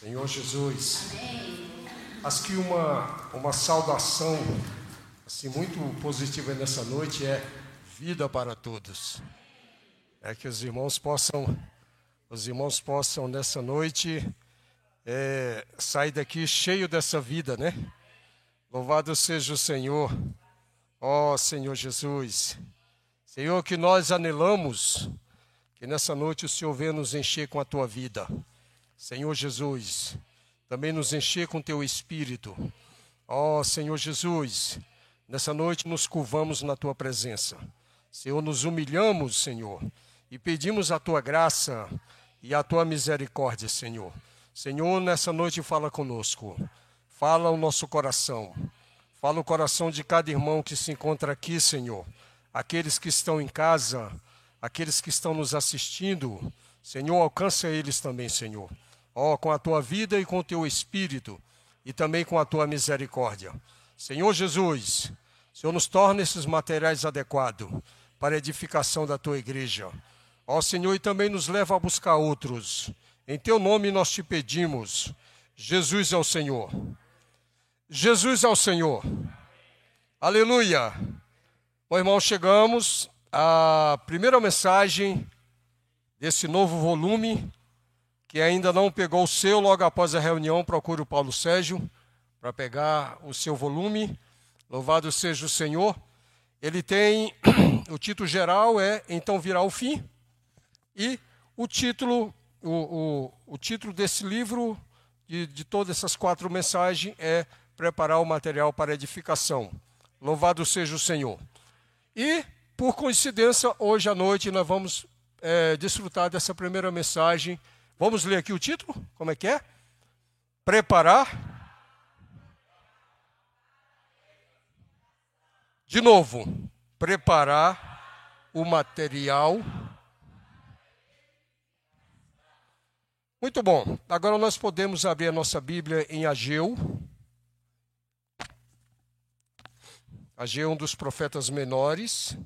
Senhor Jesus, acho que uma, uma saudação assim, muito positiva nessa noite é vida para todos. É que os irmãos possam, os irmãos possam nessa noite é, sair daqui cheio dessa vida, né? Louvado seja o Senhor, ó Senhor Jesus. Senhor, que nós anelamos, que nessa noite o Senhor venha nos encher com a tua vida. Senhor Jesus, também nos encher com teu espírito. Ó Senhor Jesus, nessa noite nos curvamos na tua presença. Senhor, nos humilhamos, Senhor, e pedimos a tua graça e a tua misericórdia, Senhor. Senhor, nessa noite fala conosco. Fala o nosso coração. Fala o coração de cada irmão que se encontra aqui, Senhor. Aqueles que estão em casa, aqueles que estão nos assistindo. Senhor, alcança eles também, Senhor. Ó, oh, com a tua vida e com o teu espírito, e também com a tua misericórdia. Senhor Jesus, Senhor nos torna esses materiais adequados para a edificação da tua igreja. Ó Senhor, e também nos leva a buscar outros. Em teu nome nós te pedimos. Jesus é o Senhor. Jesus é o Senhor. Aleluia. Bom, irmão, chegamos à primeira mensagem desse novo volume que ainda não pegou o seu, logo após a reunião, procure o Paulo Sérgio para pegar o seu volume. Louvado seja o Senhor. Ele tem, o título geral é Então Virá o Fim. E o título, o, o, o título desse livro, de, de todas essas quatro mensagens, é Preparar o Material para Edificação. Louvado seja o Senhor. E, por coincidência, hoje à noite nós vamos é, desfrutar dessa primeira mensagem Vamos ler aqui o título? Como é que é? Preparar. De novo, preparar o material. Muito bom. Agora nós podemos abrir a nossa Bíblia em Ageu. Ageu é um dos profetas menores.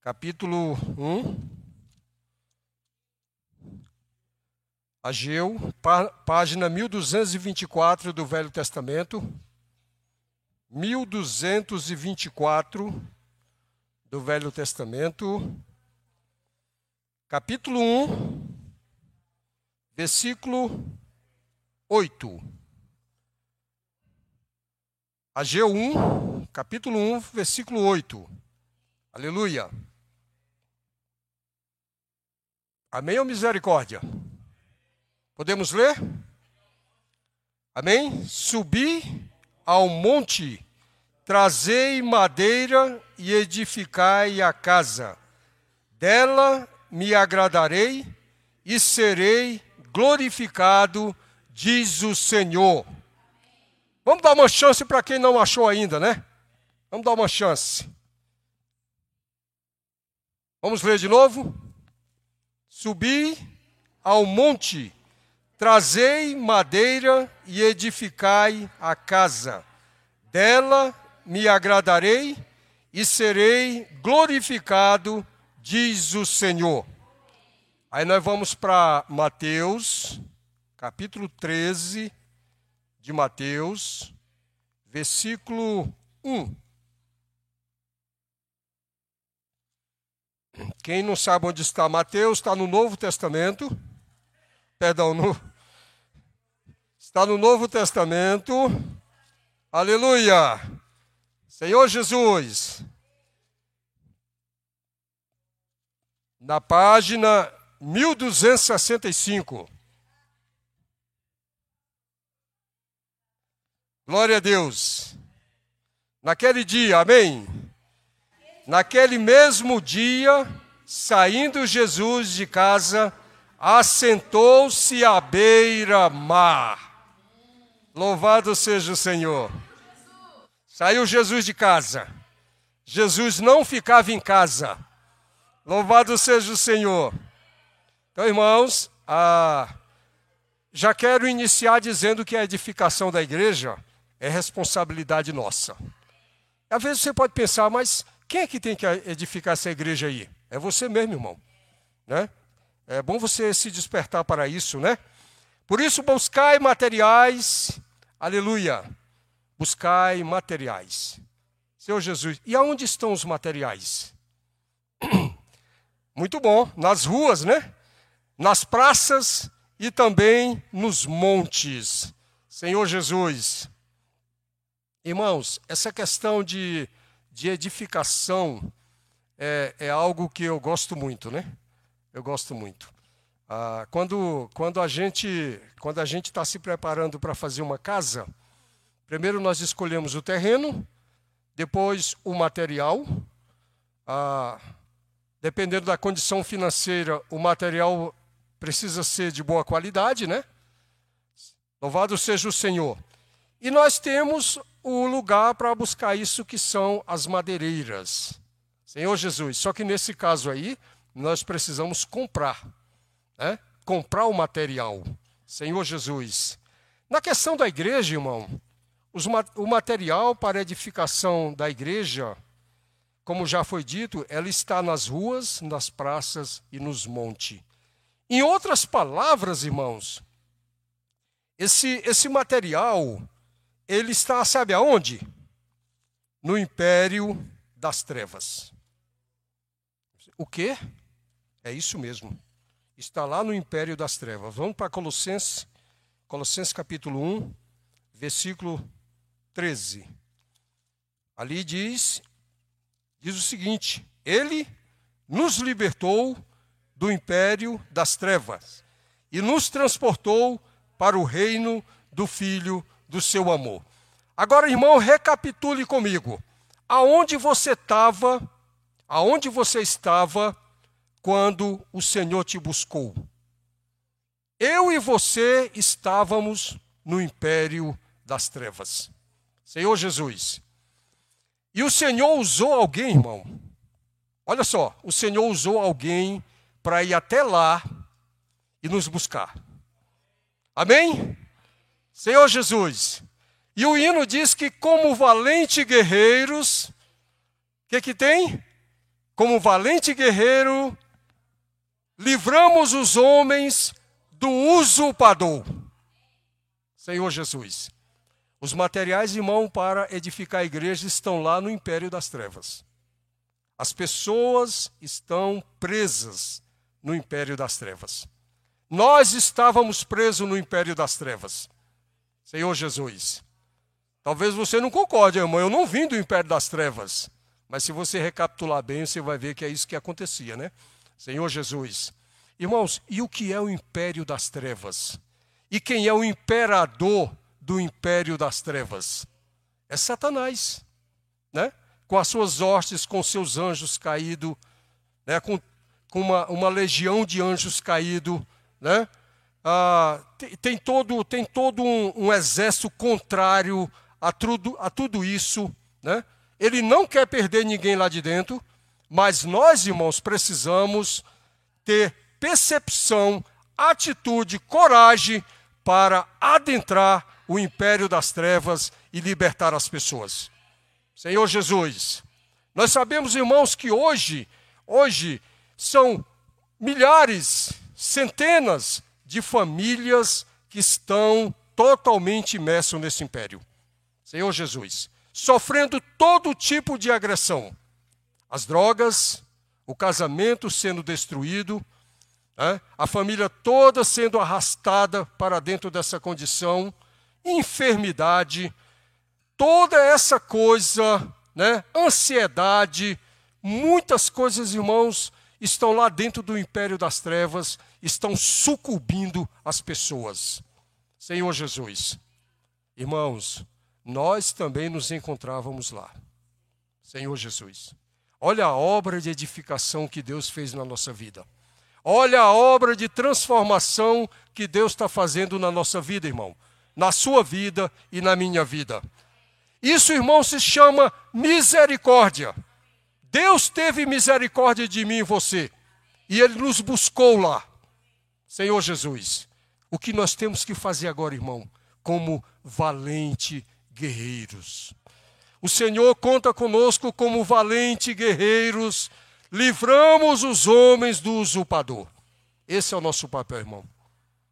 Capítulo 1. Ageu, página 1224 do Velho Testamento. 1224 do Velho Testamento. Capítulo 1, versículo 8. Ageu 1, capítulo 1, versículo 8. Aleluia. Amém ou misericórdia? Podemos ler? Amém? Subi ao monte, trazei madeira e edificai a casa. Dela me agradarei e serei glorificado, diz o Senhor. Vamos dar uma chance para quem não achou ainda, né? Vamos dar uma chance. Vamos ler de novo? Subi ao monte, trazei madeira e edificai a casa. Dela me agradarei e serei glorificado, diz o Senhor. Aí nós vamos para Mateus, capítulo 13 de Mateus, versículo 1. Quem não sabe onde está Mateus, está no Novo Testamento. Perdão, no, está no Novo Testamento. Aleluia! Senhor Jesus. Na página 1265. Glória a Deus. Naquele dia, amém. Naquele mesmo dia, saindo Jesus de casa, assentou-se à beira-mar. Louvado seja o Senhor. Saiu Jesus de casa. Jesus não ficava em casa. Louvado seja o Senhor. Então, irmãos, ah, já quero iniciar dizendo que a edificação da igreja é responsabilidade nossa. Às vezes você pode pensar, mas quem é que tem que edificar essa igreja aí? É você mesmo, irmão. Né? É bom você se despertar para isso, né? Por isso, buscai materiais, aleluia, buscai materiais. Senhor Jesus, e aonde estão os materiais? Muito bom, nas ruas, né? Nas praças e também nos montes. Senhor Jesus. Irmãos, essa questão de, de edificação é, é algo que eu gosto muito, né? Eu gosto muito. Ah, quando, quando a gente quando a gente está se preparando para fazer uma casa, primeiro nós escolhemos o terreno, depois o material. Ah, dependendo da condição financeira, o material precisa ser de boa qualidade, né? Louvado seja o Senhor. E nós temos o lugar para buscar isso que são as madeireiras. Senhor Jesus. Só que nesse caso aí, nós precisamos comprar, né? Comprar o material. Senhor Jesus. Na questão da igreja, irmão, os, o material para edificação da igreja, como já foi dito, ela está nas ruas, nas praças e nos montes. Em outras palavras, irmãos, esse, esse material, ele está, sabe aonde? No império das trevas. O quê? É isso mesmo. Está lá no império das trevas. Vamos para Colossenses, Colossenses capítulo 1, versículo 13. Ali diz, diz o seguinte: Ele nos libertou do império das trevas e nos transportou para o reino do Filho do seu amor. Agora, irmão, recapitule comigo. Aonde você estava, aonde você estava quando o Senhor te buscou? Eu e você estávamos no império das trevas. Senhor Jesus. E o Senhor usou alguém, irmão. Olha só, o Senhor usou alguém para ir até lá e nos buscar. Amém? Senhor Jesus. E o hino diz que, como valente guerreiros, o que, que tem? Como valente guerreiro, livramos os homens do usurpador. Senhor Jesus. Os materiais de mão para edificar a igreja estão lá no império das trevas. As pessoas estão presas no império das trevas. Nós estávamos presos no império das trevas. Senhor Jesus. Talvez você não concorde, irmão. Eu não vim do império das trevas. Mas se você recapitular bem, você vai ver que é isso que acontecia, né? Senhor Jesus. Irmãos, e o que é o império das trevas? E quem é o imperador do império das trevas? É Satanás, né? Com as suas hostes, com seus anjos caídos, né? com, com uma, uma legião de anjos caídos, né? Ah, tem, tem, todo, tem todo um, um exército contrário a tudo, a tudo isso, né? Ele não quer perder ninguém lá de dentro, mas nós, irmãos, precisamos ter percepção, atitude, coragem para adentrar o império das trevas e libertar as pessoas. Senhor Jesus, nós sabemos, irmãos, que hoje, hoje são milhares, centenas de famílias que estão totalmente imersos nesse império. Senhor Jesus, sofrendo todo tipo de agressão. As drogas, o casamento sendo destruído, né? a família toda sendo arrastada para dentro dessa condição enfermidade, toda essa coisa, né, ansiedade, muitas coisas, irmãos, estão lá dentro do império das trevas, estão sucumbindo as pessoas. Senhor Jesus, irmãos, nós também nos encontrávamos lá. Senhor Jesus, olha a obra de edificação que Deus fez na nossa vida. Olha a obra de transformação que Deus está fazendo na nossa vida, irmão na sua vida e na minha vida. Isso, irmão, se chama misericórdia. Deus teve misericórdia de mim e você, e Ele nos buscou lá. Senhor Jesus, o que nós temos que fazer agora, irmão, como valente guerreiros? O Senhor conta conosco como valente guerreiros, livramos os homens do usurpador. Esse é o nosso papel, irmão.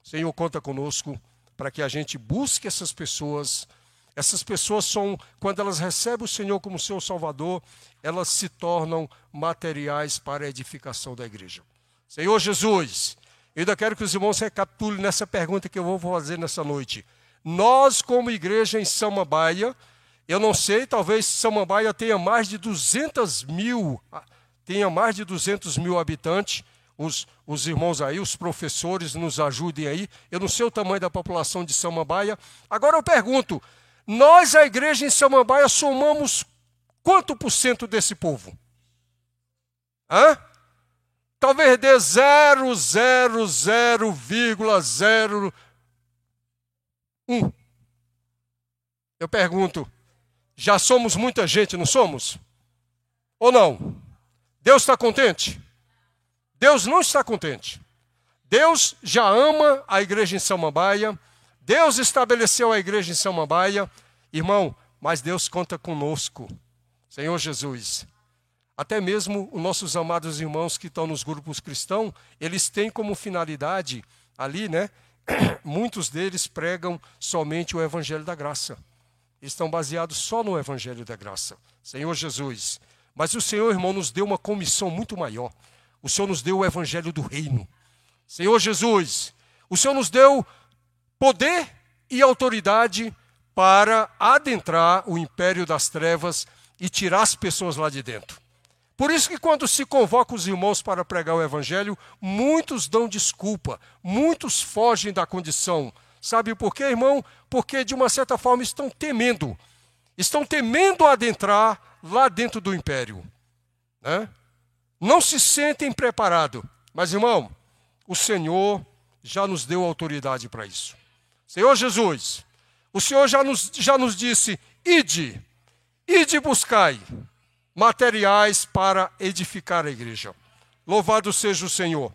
O Senhor conta conosco para que a gente busque essas pessoas. Essas pessoas são, quando elas recebem o Senhor como seu Salvador, elas se tornam materiais para a edificação da igreja. Senhor Jesus, eu ainda quero que os irmãos recapitulem nessa pergunta que eu vou fazer nessa noite. Nós, como igreja em Samambaia, eu não sei, talvez Samambaia tenha mais de 200 mil, tenha mais de 200 mil habitantes. Os, os irmãos aí, os professores nos ajudem aí. Eu não sei o tamanho da população de Samambaia. Agora eu pergunto: nós, a igreja em Samambaia, somamos quanto por cento desse povo? Hã? Talvez dê 0,00,01. Eu pergunto, já somos muita gente, não somos? Ou não? Deus está contente? Deus não está contente. Deus já ama a igreja em Samambaia. Deus estabeleceu a igreja em Samambaia. Irmão, mas Deus conta conosco. Senhor Jesus. Até mesmo os nossos amados irmãos que estão nos grupos cristãos, eles têm como finalidade ali, né? Muitos deles pregam somente o evangelho da graça estão baseados só no Evangelho da Graça. Senhor Jesus. Mas o Senhor, irmão, nos deu uma comissão muito maior. O Senhor nos deu o Evangelho do Reino. Senhor Jesus, o Senhor nos deu poder e autoridade para adentrar o império das trevas e tirar as pessoas lá de dentro. Por isso que quando se convoca os irmãos para pregar o evangelho, muitos dão desculpa, muitos fogem da condição Sabe por quê, irmão? Porque de uma certa forma estão temendo. Estão temendo adentrar lá dentro do império. Né? Não se sentem preparados. Mas, irmão, o Senhor já nos deu autoridade para isso. Senhor Jesus, o Senhor já nos, já nos disse: ide, ide buscai materiais para edificar a igreja. Louvado seja o Senhor.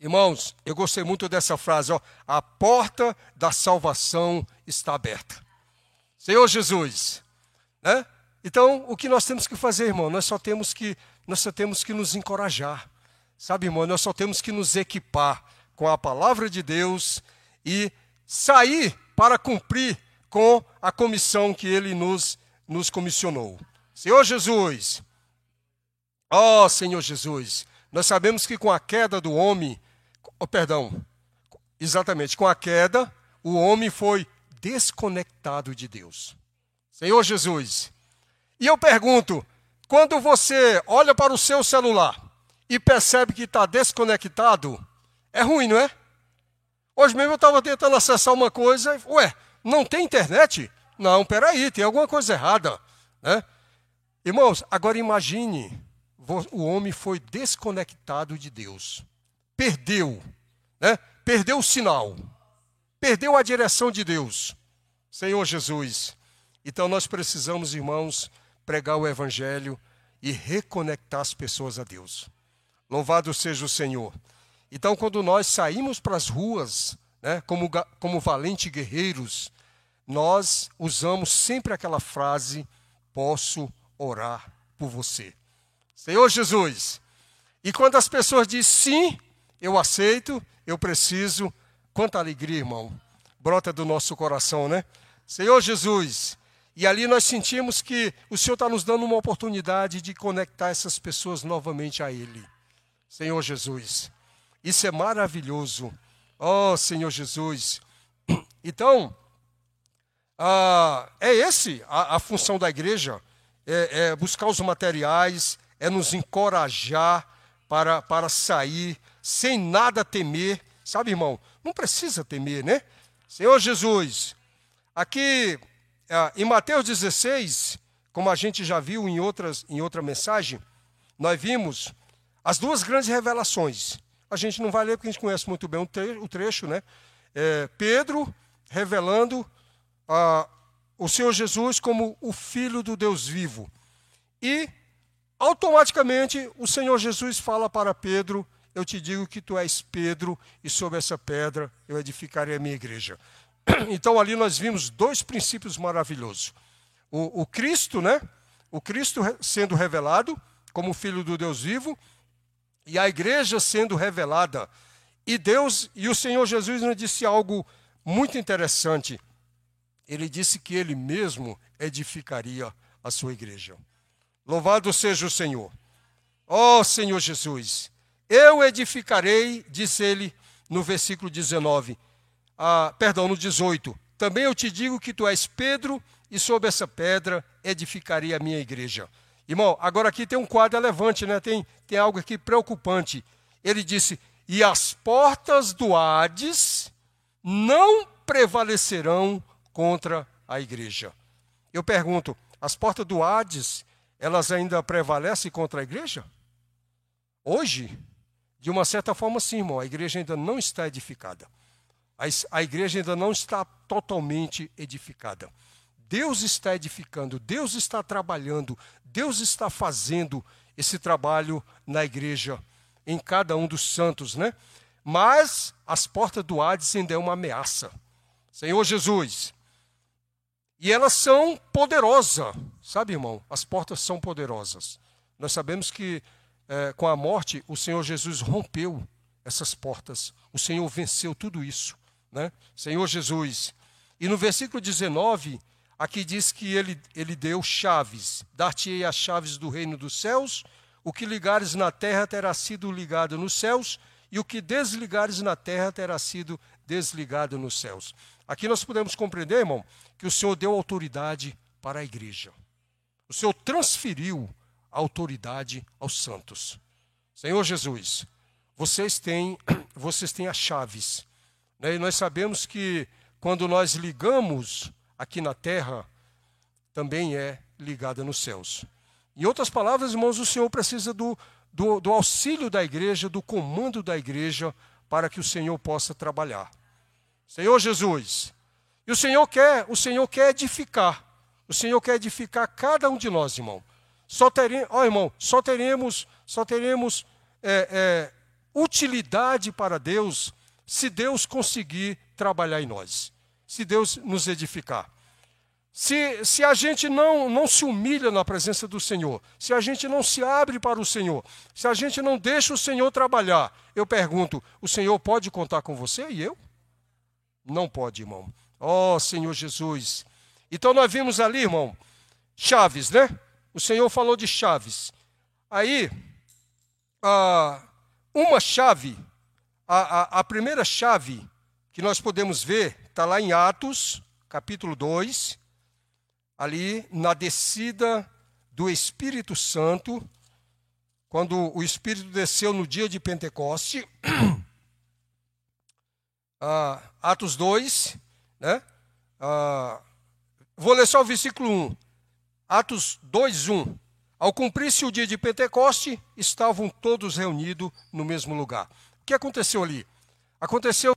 Irmãos, eu gostei muito dessa frase, ó, a porta da salvação está aberta. Senhor Jesus, né? Então, o que nós temos que fazer, irmão? Nós só temos que nós só temos que nos encorajar. Sabe, irmão, nós só temos que nos equipar com a palavra de Deus e sair para cumprir com a comissão que ele nos nos comissionou. Senhor Jesus, ó oh, Senhor Jesus, nós sabemos que com a queda do homem, oh, perdão, exatamente, com a queda, o homem foi desconectado de Deus. Senhor Jesus. E eu pergunto: quando você olha para o seu celular e percebe que está desconectado, é ruim, não é? Hoje mesmo eu estava tentando acessar uma coisa, ué, não tem internet? Não, peraí, tem alguma coisa errada. Né? Irmãos, agora imagine, o homem foi desconectado de Deus perdeu, né? perdeu o sinal, perdeu a direção de Deus. Senhor Jesus, então nós precisamos, irmãos, pregar o Evangelho e reconectar as pessoas a Deus. Louvado seja o Senhor. Então, quando nós saímos para as ruas, né, como, como valentes guerreiros, nós usamos sempre aquela frase: posso orar por você. Senhor Jesus. E quando as pessoas dizem sim, eu aceito, eu preciso. Quanta alegria, irmão. Brota do nosso coração, né? Senhor Jesus. E ali nós sentimos que o Senhor está nos dando uma oportunidade de conectar essas pessoas novamente a Ele. Senhor Jesus. Isso é maravilhoso. Oh, Senhor Jesus. Então, ah, é esse a, a, função da igreja: é, é buscar os materiais, é nos encorajar para, para sair sem nada temer. Sabe, irmão, não precisa temer, né? Senhor Jesus, aqui ah, em Mateus 16, como a gente já viu em, outras, em outra mensagem, nós vimos as duas grandes revelações. A gente não vai ler porque a gente conhece muito bem o trecho, né? É, Pedro revelando ah, o Senhor Jesus como o Filho do Deus vivo. E, automaticamente, o Senhor Jesus fala para Pedro eu te digo que tu és Pedro, e sobre essa pedra eu edificarei a minha igreja. Então ali nós vimos dois princípios maravilhosos. o, o Cristo, né? O Cristo sendo revelado como Filho do Deus vivo e a igreja sendo revelada. E Deus e o Senhor Jesus nos disse algo muito interessante. Ele disse que ele mesmo edificaria a sua igreja. Louvado seja o Senhor. Ó oh, Senhor Jesus, eu edificarei, disse ele no versículo 19, ah, perdão, no 18. Também eu te digo que tu és Pedro, e sobre essa pedra edificarei a minha igreja. Irmão, agora aqui tem um quadro elevante, né? tem, tem algo aqui preocupante. Ele disse: E as portas do Hades não prevalecerão contra a igreja. Eu pergunto: as portas do Hades, elas ainda prevalecem contra a igreja? Hoje, de uma certa forma, sim, irmão, a igreja ainda não está edificada. A, igreja ainda não está totalmente edificada. Deus está edificando, Deus está trabalhando, Deus está fazendo esse trabalho na igreja, em cada um dos santos, né? Mas as portas do Hades ainda é uma ameaça. Senhor Jesus. E elas são poderosas, sabe, irmão? As portas são poderosas. Nós sabemos que é, com a morte o Senhor Jesus rompeu essas portas. O Senhor venceu tudo isso, né? Senhor Jesus. E no versículo 19 Aqui diz que ele, ele deu chaves. Dar-te-ei as chaves do reino dos céus. O que ligares na terra terá sido ligado nos céus, e o que desligares na terra terá sido desligado nos céus. Aqui nós podemos compreender, irmão, que o Senhor deu autoridade para a igreja. O Senhor transferiu a autoridade aos santos. Senhor Jesus, vocês têm, vocês têm as chaves. Né? E nós sabemos que quando nós ligamos aqui na terra também é ligada nos céus. Em outras palavras, irmãos, o Senhor precisa do, do, do, auxílio da igreja, do comando da igreja, para que o Senhor possa trabalhar. Senhor Jesus, e o Senhor quer, o Senhor quer edificar. O Senhor quer edificar cada um de nós, irmão. Só teremos, ó, irmão, só teremos, só teremos é, é, utilidade para Deus se Deus conseguir trabalhar em nós se Deus nos edificar. Se, se a gente não, não se humilha na presença do Senhor, se a gente não se abre para o Senhor, se a gente não deixa o Senhor trabalhar, eu pergunto: o Senhor pode contar com você e eu? Não pode, irmão. Ó oh, Senhor Jesus. Então nós vimos ali, irmão, chaves, né? O Senhor falou de chaves. Aí, uma chave, a, a, a primeira chave que nós podemos ver Está lá em Atos, capítulo 2, ali na descida do Espírito Santo, quando o Espírito desceu no dia de Pentecoste. ah, Atos 2, né? Ah, vou ler só o versículo 1. Atos 2, 1. Ao cumprir-se o dia de Pentecoste, estavam todos reunidos no mesmo lugar. O que aconteceu ali? Aconteceu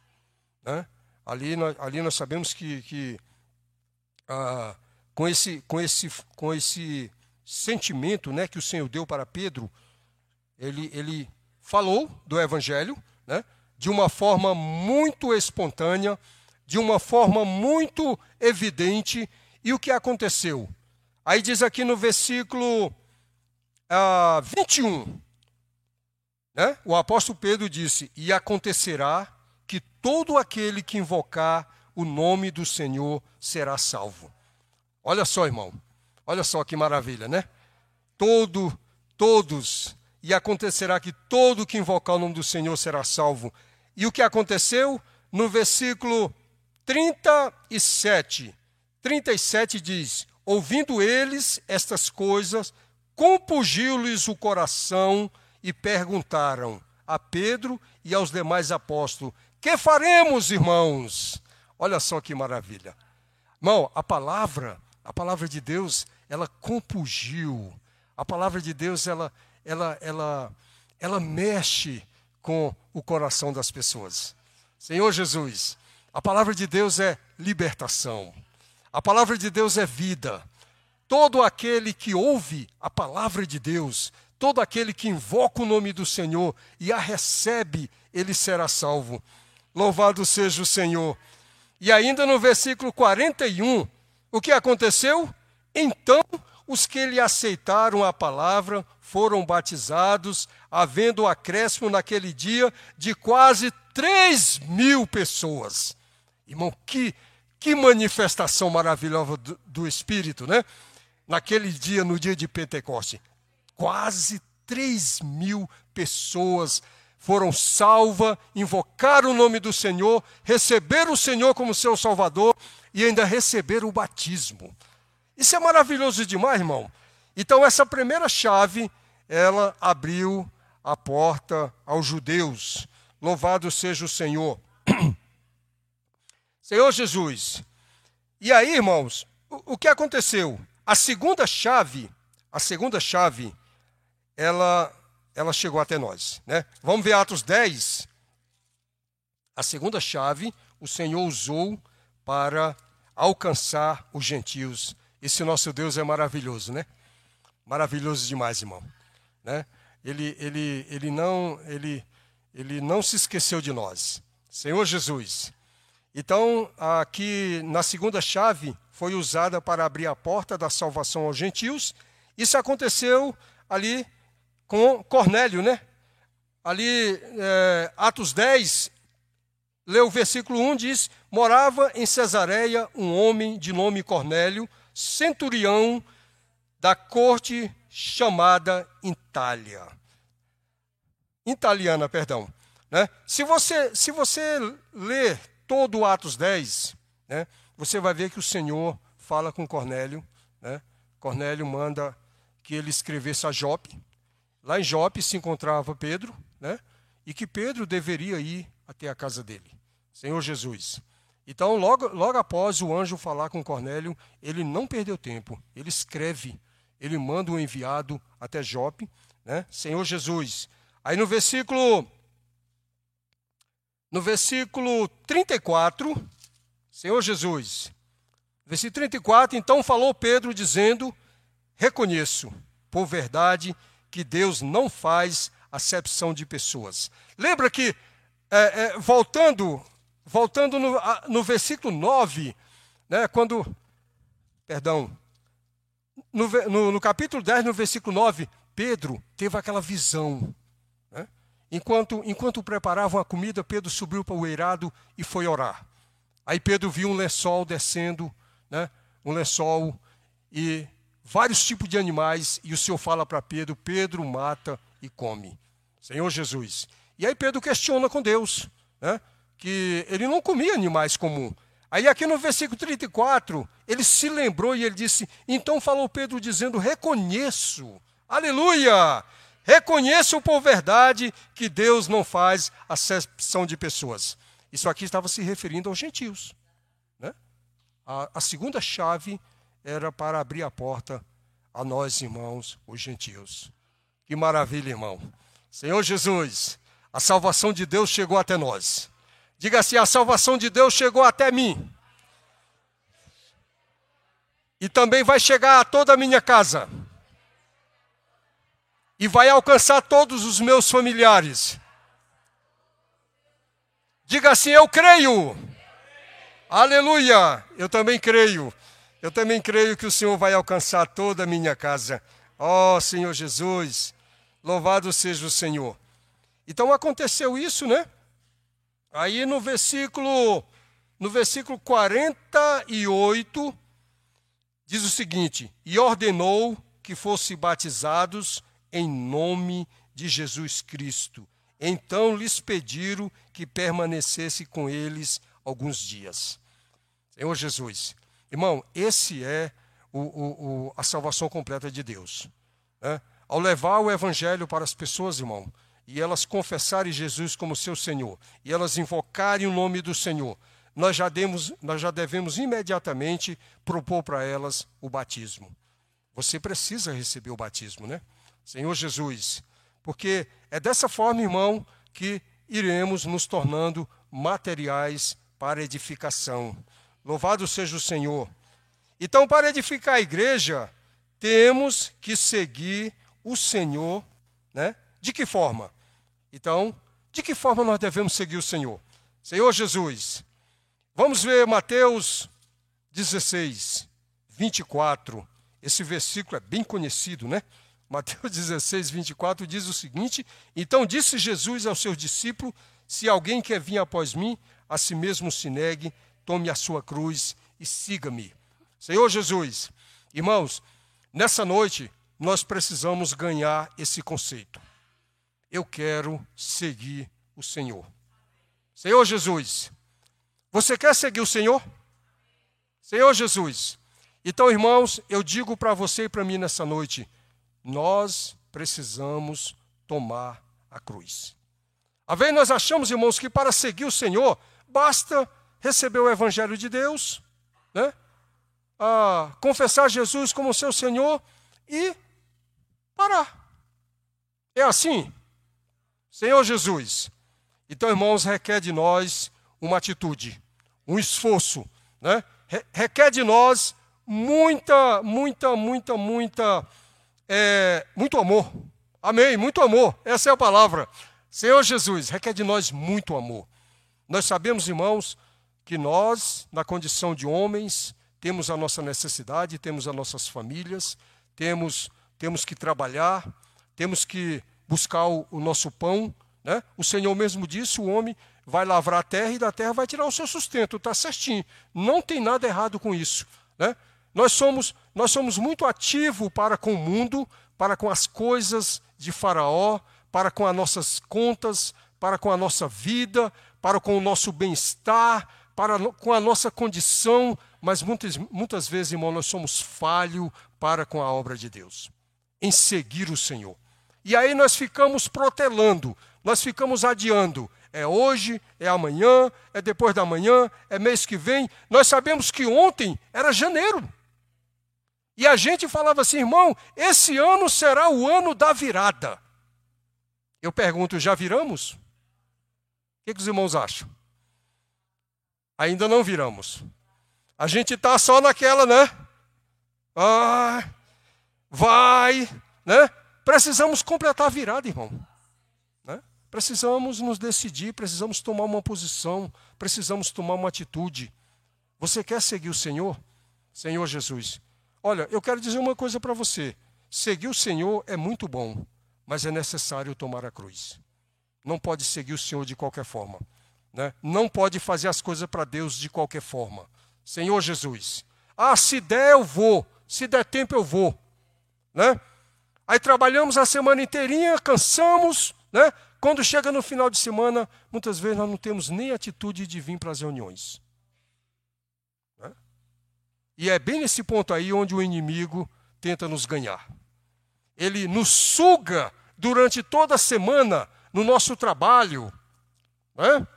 Né? Ali, nós, ali nós sabemos que, que ah, com, esse, com, esse, com esse sentimento né, que o Senhor deu para Pedro, ele, ele falou do Evangelho né, de uma forma muito espontânea, de uma forma muito evidente. E o que aconteceu? Aí diz aqui no versículo ah, 21, né? o apóstolo Pedro disse: E acontecerá que todo aquele que invocar o nome do Senhor será salvo. Olha só, irmão. Olha só que maravilha, né? Todo, todos, e acontecerá que todo que invocar o nome do Senhor será salvo. E o que aconteceu? No versículo 37, 37 diz: Ouvindo eles estas coisas, compungiu-lhes o coração e perguntaram a Pedro e aos demais apóstolos: Que faremos, irmãos? Olha só que maravilha. Irmão, a palavra, a palavra de Deus, ela compungiu. A palavra de Deus, ela, ela, ela, ela mexe com o coração das pessoas. Senhor Jesus, a palavra de Deus é libertação. A palavra de Deus é vida. Todo aquele que ouve a palavra de Deus, todo aquele que invoca o nome do Senhor e a recebe, ele será salvo. Louvado seja o Senhor. E ainda no versículo 41, o que aconteceu? Então os que lhe aceitaram a palavra foram batizados, havendo acréscimo naquele dia de quase 3 mil pessoas. Irmão, que, que manifestação maravilhosa do, do Espírito, né? Naquele dia, no dia de Pentecoste. Quase 3 mil pessoas foram salvas, invocaram o nome do Senhor, receberam o Senhor como seu Salvador e ainda receberam o batismo. Isso é maravilhoso demais, irmão. Então, essa primeira chave, ela abriu a porta aos judeus. Louvado seja o Senhor. Senhor Jesus. E aí, irmãos, o, o que aconteceu? A segunda chave, a segunda chave, ela, ela chegou até nós. Né? Vamos ver Atos 10. A segunda chave, o Senhor usou para alcançar os gentios. Esse nosso Deus é maravilhoso, né? Maravilhoso demais, irmão. Né? Ele, ele, ele, não, ele, ele não se esqueceu de nós. Senhor Jesus. Então, aqui na segunda chave, foi usada para abrir a porta da salvação aos gentios. Isso aconteceu ali com Cornélio, né? Ali, é, Atos 10, leu o versículo 1, diz: Morava em Cesareia um homem de nome Cornélio, centurião da corte chamada Itália. Italiana, perdão. Né? Se, você, se você ler todo o Atos 10, né, você vai ver que o Senhor fala com Cornélio. Né? Cornélio manda que ele escrevesse a Jope. Lá em Jope se encontrava Pedro, né? e que Pedro deveria ir até a casa dele. Senhor Jesus. Então, logo, logo após o anjo falar com Cornélio, ele não perdeu tempo, ele escreve, ele manda um enviado até Jope, né? Senhor Jesus. Aí no versículo no versículo 34, Senhor Jesus, versículo 34, então falou Pedro dizendo: Reconheço, por verdade, Deus não faz acepção de pessoas. Lembra que, é, é, voltando, voltando no, no versículo 9, né, quando, perdão, no, no, no capítulo 10, no versículo 9, Pedro teve aquela visão Enquanto, enquanto preparavam a comida, Pedro subiu para o eirado e foi orar. Aí Pedro viu um lençol descendo, né? um lençol e vários tipos de animais, e o Senhor fala para Pedro: Pedro mata e come. Senhor Jesus. E aí Pedro questiona com Deus, né? que ele não comia animais comuns. Aí aqui no versículo 34, ele se lembrou e ele disse: Então falou Pedro dizendo: Reconheço, aleluia, Reconheçam por verdade que Deus não faz acepção de pessoas. Isso aqui estava se referindo aos gentios. Né? A, a segunda chave era para abrir a porta a nós, irmãos, os gentios. Que maravilha, irmão. Senhor Jesus, a salvação de Deus chegou até nós. Diga assim: a salvação de Deus chegou até mim. E também vai chegar a toda a minha casa e vai alcançar todos os meus familiares. Diga assim: Eu creio. Aleluia! Eu também creio. Eu também creio que o Senhor vai alcançar toda a minha casa. Ó oh, Senhor Jesus, louvado seja o Senhor. Então aconteceu isso, né? Aí no versículo no versículo 48, diz o seguinte: E ordenou que fossem batizados em nome de Jesus Cristo. Então lhes pediram que permanecesse com eles alguns dias. Senhor Jesus, irmão, esse é o, o, o, a salvação completa de Deus. Né? Ao levar o evangelho para as pessoas, irmão, e elas confessarem Jesus como seu Senhor, e elas invocarem o nome do Senhor, nós já, demos, nós já devemos imediatamente propor para elas o batismo. Você precisa receber o batismo, né? Senhor Jesus, porque é dessa forma, irmão, que iremos nos tornando materiais para edificação. Louvado seja o Senhor. Então, para edificar a igreja, temos que seguir o Senhor, né? De que forma? Então, de que forma nós devemos seguir o Senhor? Senhor Jesus, vamos ver Mateus 16, 24. Esse versículo é bem conhecido, né? Mateus 16, 24 diz o seguinte: Então disse Jesus aos seus discípulos: Se alguém quer vir após mim, a si mesmo se negue, tome a sua cruz e siga-me. Senhor Jesus, irmãos, nessa noite nós precisamos ganhar esse conceito. Eu quero seguir o Senhor. Senhor Jesus, você quer seguir o Senhor? Senhor Jesus. Então, irmãos, eu digo para você e para mim nessa noite, nós precisamos tomar a cruz. Às vezes nós achamos, irmãos, que para seguir o Senhor, basta receber o Evangelho de Deus, né? Ah, confessar Jesus como seu Senhor e parar. É assim? Senhor Jesus. Então, irmãos, requer de nós uma atitude, um esforço, né? requer de nós muita, muita, muita, muita, é, muito amor. Amém, muito amor. Essa é a palavra. Senhor Jesus, requer de nós muito amor. Nós sabemos, irmãos, que nós, na condição de homens, temos a nossa necessidade, temos as nossas famílias, temos temos que trabalhar, temos que buscar o, o nosso pão. Né? O Senhor mesmo disse: o homem vai lavrar a terra e da terra vai tirar o seu sustento. Está certinho. Não tem nada errado com isso. Né? Nós somos, nós somos muito ativos para com o mundo, para com as coisas de Faraó, para com as nossas contas, para com a nossa vida, para com o nosso bem-estar, para com a nossa condição, mas muitas, muitas vezes, irmão, nós somos falhos para com a obra de Deus em seguir o Senhor. E aí nós ficamos protelando, nós ficamos adiando. É hoje, é amanhã, é depois da manhã, é mês que vem. Nós sabemos que ontem era janeiro. E a gente falava assim, irmão, esse ano será o ano da virada. Eu pergunto, já viramos? O que, que os irmãos acham? Ainda não viramos. A gente está só naquela, né? Ah, vai, né? Precisamos completar a virada, irmão. Né? Precisamos nos decidir, precisamos tomar uma posição, precisamos tomar uma atitude. Você quer seguir o Senhor? Senhor Jesus. Olha, eu quero dizer uma coisa para você. Seguir o Senhor é muito bom, mas é necessário tomar a cruz. Não pode seguir o Senhor de qualquer forma. Né? Não pode fazer as coisas para Deus de qualquer forma. Senhor Jesus. Ah, se der eu vou. Se der tempo eu vou né? Aí trabalhamos a semana inteirinha, cansamos, né? Quando chega no final de semana, muitas vezes nós não temos nem atitude de vir para as reuniões. Né? E é bem nesse ponto aí onde o inimigo tenta nos ganhar. Ele nos suga durante toda a semana no nosso trabalho. Né?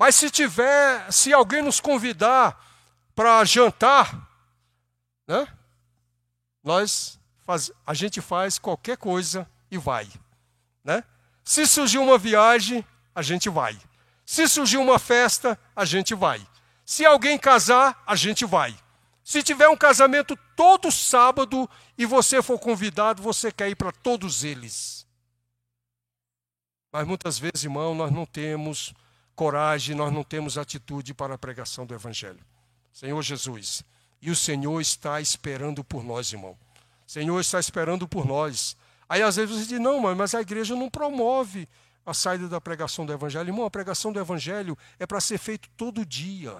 Mas se tiver, se alguém nos convidar para jantar, né? nós faz, a gente faz qualquer coisa e vai. Né? Se surgir uma viagem, a gente vai. Se surgir uma festa, a gente vai. Se alguém casar, a gente vai. Se tiver um casamento todo sábado e você for convidado, você quer ir para todos eles. Mas muitas vezes, irmão, nós não temos coragem, nós não temos atitude para a pregação do Evangelho. Senhor Jesus, e o Senhor está esperando por nós, irmão. Senhor está esperando por nós. Aí às vezes você diz, não, mas a igreja não promove a saída da pregação do Evangelho. Irmão, a pregação do Evangelho é para ser feito todo dia,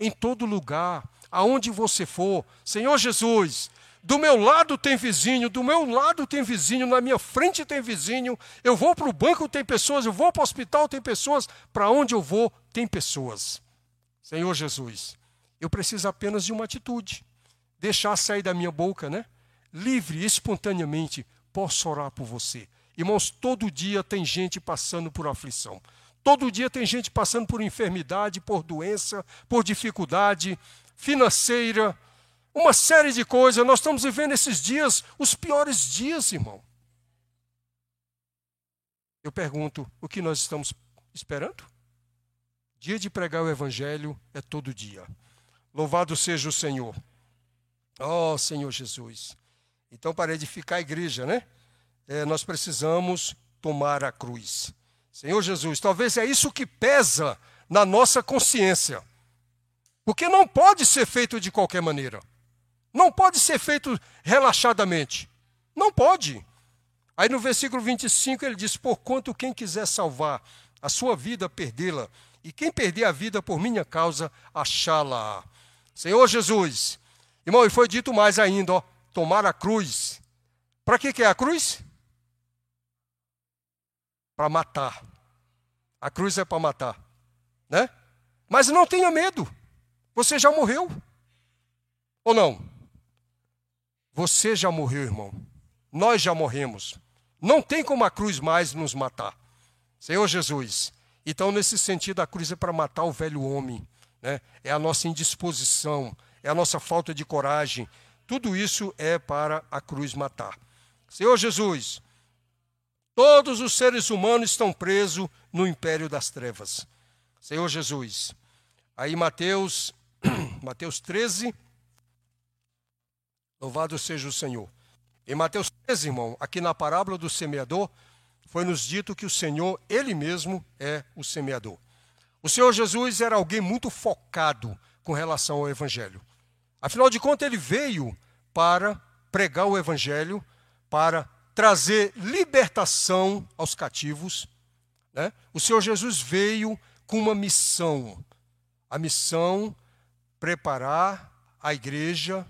em todo lugar, aonde você for. Senhor Jesus, do meu lado tem vizinho, do meu lado tem vizinho, na minha frente tem vizinho. Eu vou para o banco, tem pessoas, eu vou para o hospital, tem pessoas. Para onde eu vou, tem pessoas. Senhor Jesus, eu preciso apenas de uma atitude. Deixar sair da minha boca, né? Livre, espontaneamente, posso orar por você. Irmãos, todo dia tem gente passando por aflição. Todo dia tem gente passando por enfermidade, por doença, por dificuldade financeira, uma série de coisas. Nós estamos vivendo esses dias, os piores dias, irmão. Eu pergunto, o que nós estamos esperando? Dia de pregar o Evangelho é todo dia. Louvado seja o Senhor. Oh, Senhor Jesus. Então, para edificar a igreja, né? É, nós precisamos tomar a cruz. Senhor Jesus, talvez é isso que pesa na nossa consciência. Porque não pode ser feito de qualquer maneira. Não pode ser feito relaxadamente. Não pode. Aí no versículo 25 ele diz: Porquanto quem quiser salvar a sua vida, perdê-la, e quem perder a vida por minha causa, achá-la. Senhor Jesus, irmão, e foi dito mais ainda, ó, tomar a cruz. Para que, que é a cruz? Para matar. A cruz é para matar, né? Mas não tenha medo. Você já morreu. Ou não? Você já morreu, irmão. Nós já morremos. Não tem como a cruz mais nos matar. Senhor Jesus, então, nesse sentido, a cruz é para matar o velho homem, né? é a nossa indisposição, é a nossa falta de coragem. Tudo isso é para a cruz matar. Senhor Jesus, todos os seres humanos estão presos no império das trevas. Senhor Jesus. Aí, Mateus, Mateus 13. Louvado seja o Senhor. Em Mateus 13, irmão, aqui na parábola do semeador, foi nos dito que o Senhor, Ele mesmo, é o semeador. O Senhor Jesus era alguém muito focado com relação ao Evangelho. Afinal de contas, ele veio para pregar o Evangelho, para trazer libertação aos cativos. Né? O Senhor Jesus veio com uma missão: a missão preparar a igreja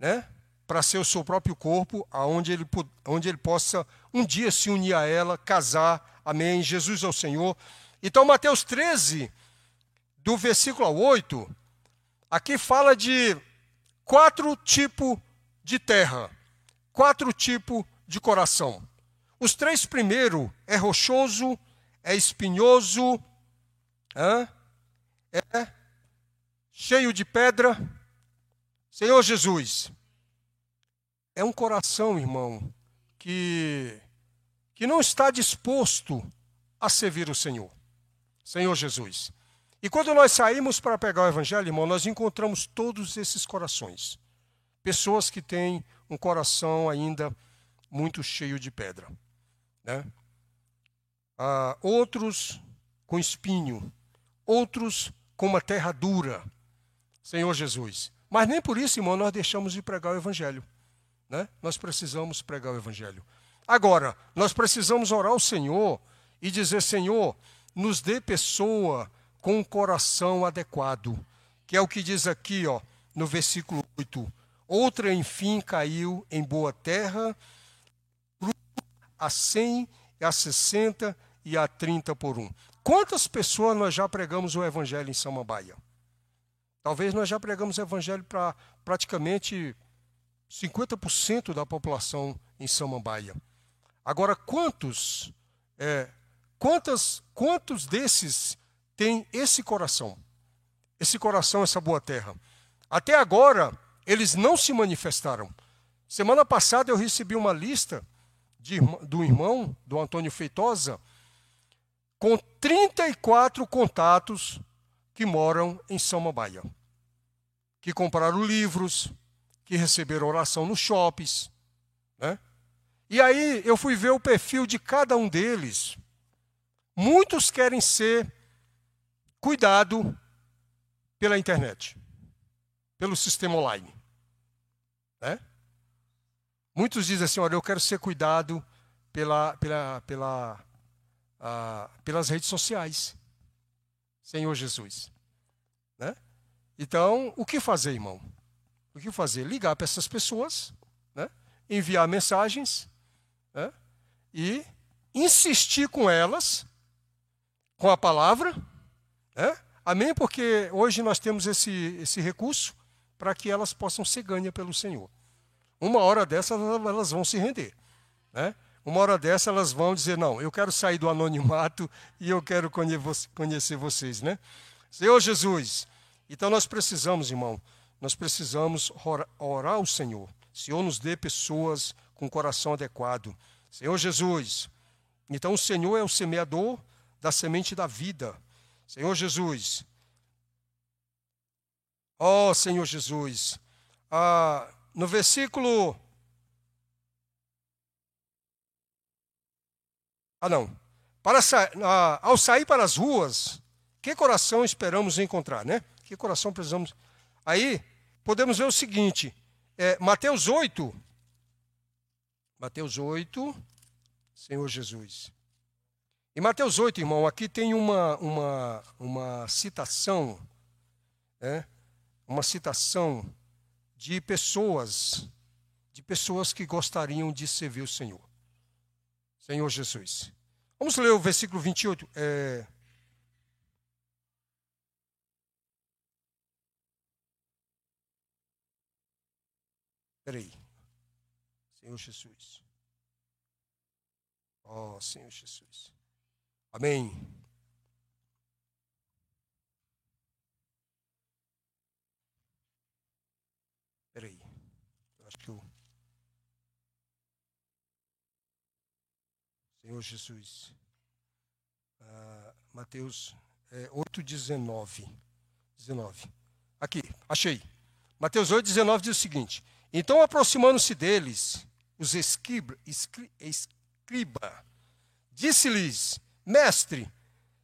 né? para ser o seu próprio corpo, aonde ele, onde ele possa um dia se unir a ela, casar. Amém. Jesus é o Senhor. Então, Mateus 13, do versículo 8, aqui fala de quatro tipos de terra, quatro tipos de coração. Os três primeiros é rochoso, é espinhoso, é cheio de pedra. Senhor Jesus, é um coração, irmão, que, que não está disposto a servir o Senhor, Senhor Jesus. E quando nós saímos para pegar o Evangelho, irmão, nós encontramos todos esses corações. Pessoas que têm um coração ainda muito cheio de pedra. Né? Ah, outros com espinho, outros com uma terra dura. Senhor Jesus. Mas nem por isso, irmão, nós deixamos de pregar o Evangelho. Né? Nós precisamos pregar o Evangelho. Agora, nós precisamos orar ao Senhor e dizer: Senhor, nos dê pessoa com um coração adequado, que é o que diz aqui, ó, no versículo 8. Outra, enfim, caiu em boa terra, a 100, a 60 e a 30 por um. Quantas pessoas nós já pregamos o Evangelho em Samambaia? Talvez nós já pregamos o Evangelho para praticamente 50% da população em Samambaia. Agora, quantos, é, quantas, quantos desses têm esse coração? Esse coração, essa boa terra. Até agora, eles não se manifestaram. Semana passada eu recebi uma lista de, do irmão, do Antônio Feitosa, com 34 contatos que moram em Samambaia, que compraram livros, que receberam oração nos shoppings. Né? E aí eu fui ver o perfil de cada um deles. Muitos querem ser cuidado pela internet, pelo sistema online. Né? Muitos dizem assim: olha, eu quero ser cuidado pela, pela, pela ah, pelas redes sociais. Senhor Jesus. Então, o que fazer, irmão? O que fazer? Ligar para essas pessoas, né? enviar mensagens né? e insistir com elas, com a palavra. Né? Amém? Porque hoje nós temos esse, esse recurso para que elas possam ser ganhas pelo Senhor. Uma hora dessas elas vão se render. Né? Uma hora dessa elas vão dizer: Não, eu quero sair do anonimato e eu quero conhecer vocês. Né? Senhor Jesus, então nós precisamos, irmão, nós precisamos orar ao Senhor. Senhor, nos dê pessoas com coração adequado. Senhor Jesus, então o Senhor é o semeador da semente da vida. Senhor Jesus, ó oh, Senhor Jesus, ah, no versículo Ah, não. Para sa... ah, ao sair para as ruas, que coração esperamos encontrar, né? Que coração precisamos. Aí, podemos ver o seguinte: é, Mateus 8. Mateus 8, Senhor Jesus. Em Mateus 8, irmão, aqui tem uma, uma, uma citação, né? uma citação de pessoas, de pessoas que gostariam de servir o Senhor. Senhor Jesus. Vamos ler o versículo 28. É... Peraí. Senhor Jesus. Oh, Senhor Jesus. Amém. Peraí. Eu acho que eu. Senhor Jesus. Ah, Mateus é, 8, 19. 19. Aqui, achei. Mateus 8, 19 diz o seguinte: Então, aproximando-se deles, os escriba, escriba disse-lhes: Mestre,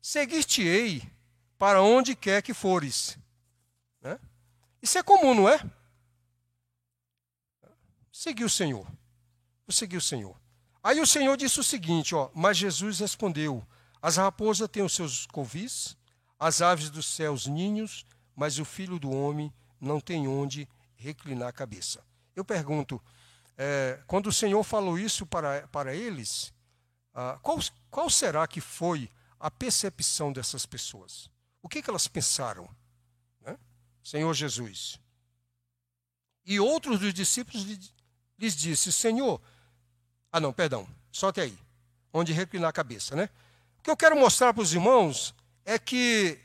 seguir-te-ei para onde quer que fores. Né? Isso é comum, não é? Seguir o Senhor. Vou seguir o Senhor. Aí o Senhor disse o seguinte, ó, mas Jesus respondeu: As raposas têm os seus covis, as aves dos céus ninhos, mas o filho do homem não tem onde reclinar a cabeça. Eu pergunto, é, quando o Senhor falou isso para, para eles, ah, qual, qual será que foi a percepção dessas pessoas? O que, que elas pensaram? Né? Senhor Jesus. E outros dos discípulos lhes disse: Senhor, ah, não, perdão. Só até aí. Onde reclinar a cabeça, né? O que eu quero mostrar para os irmãos é que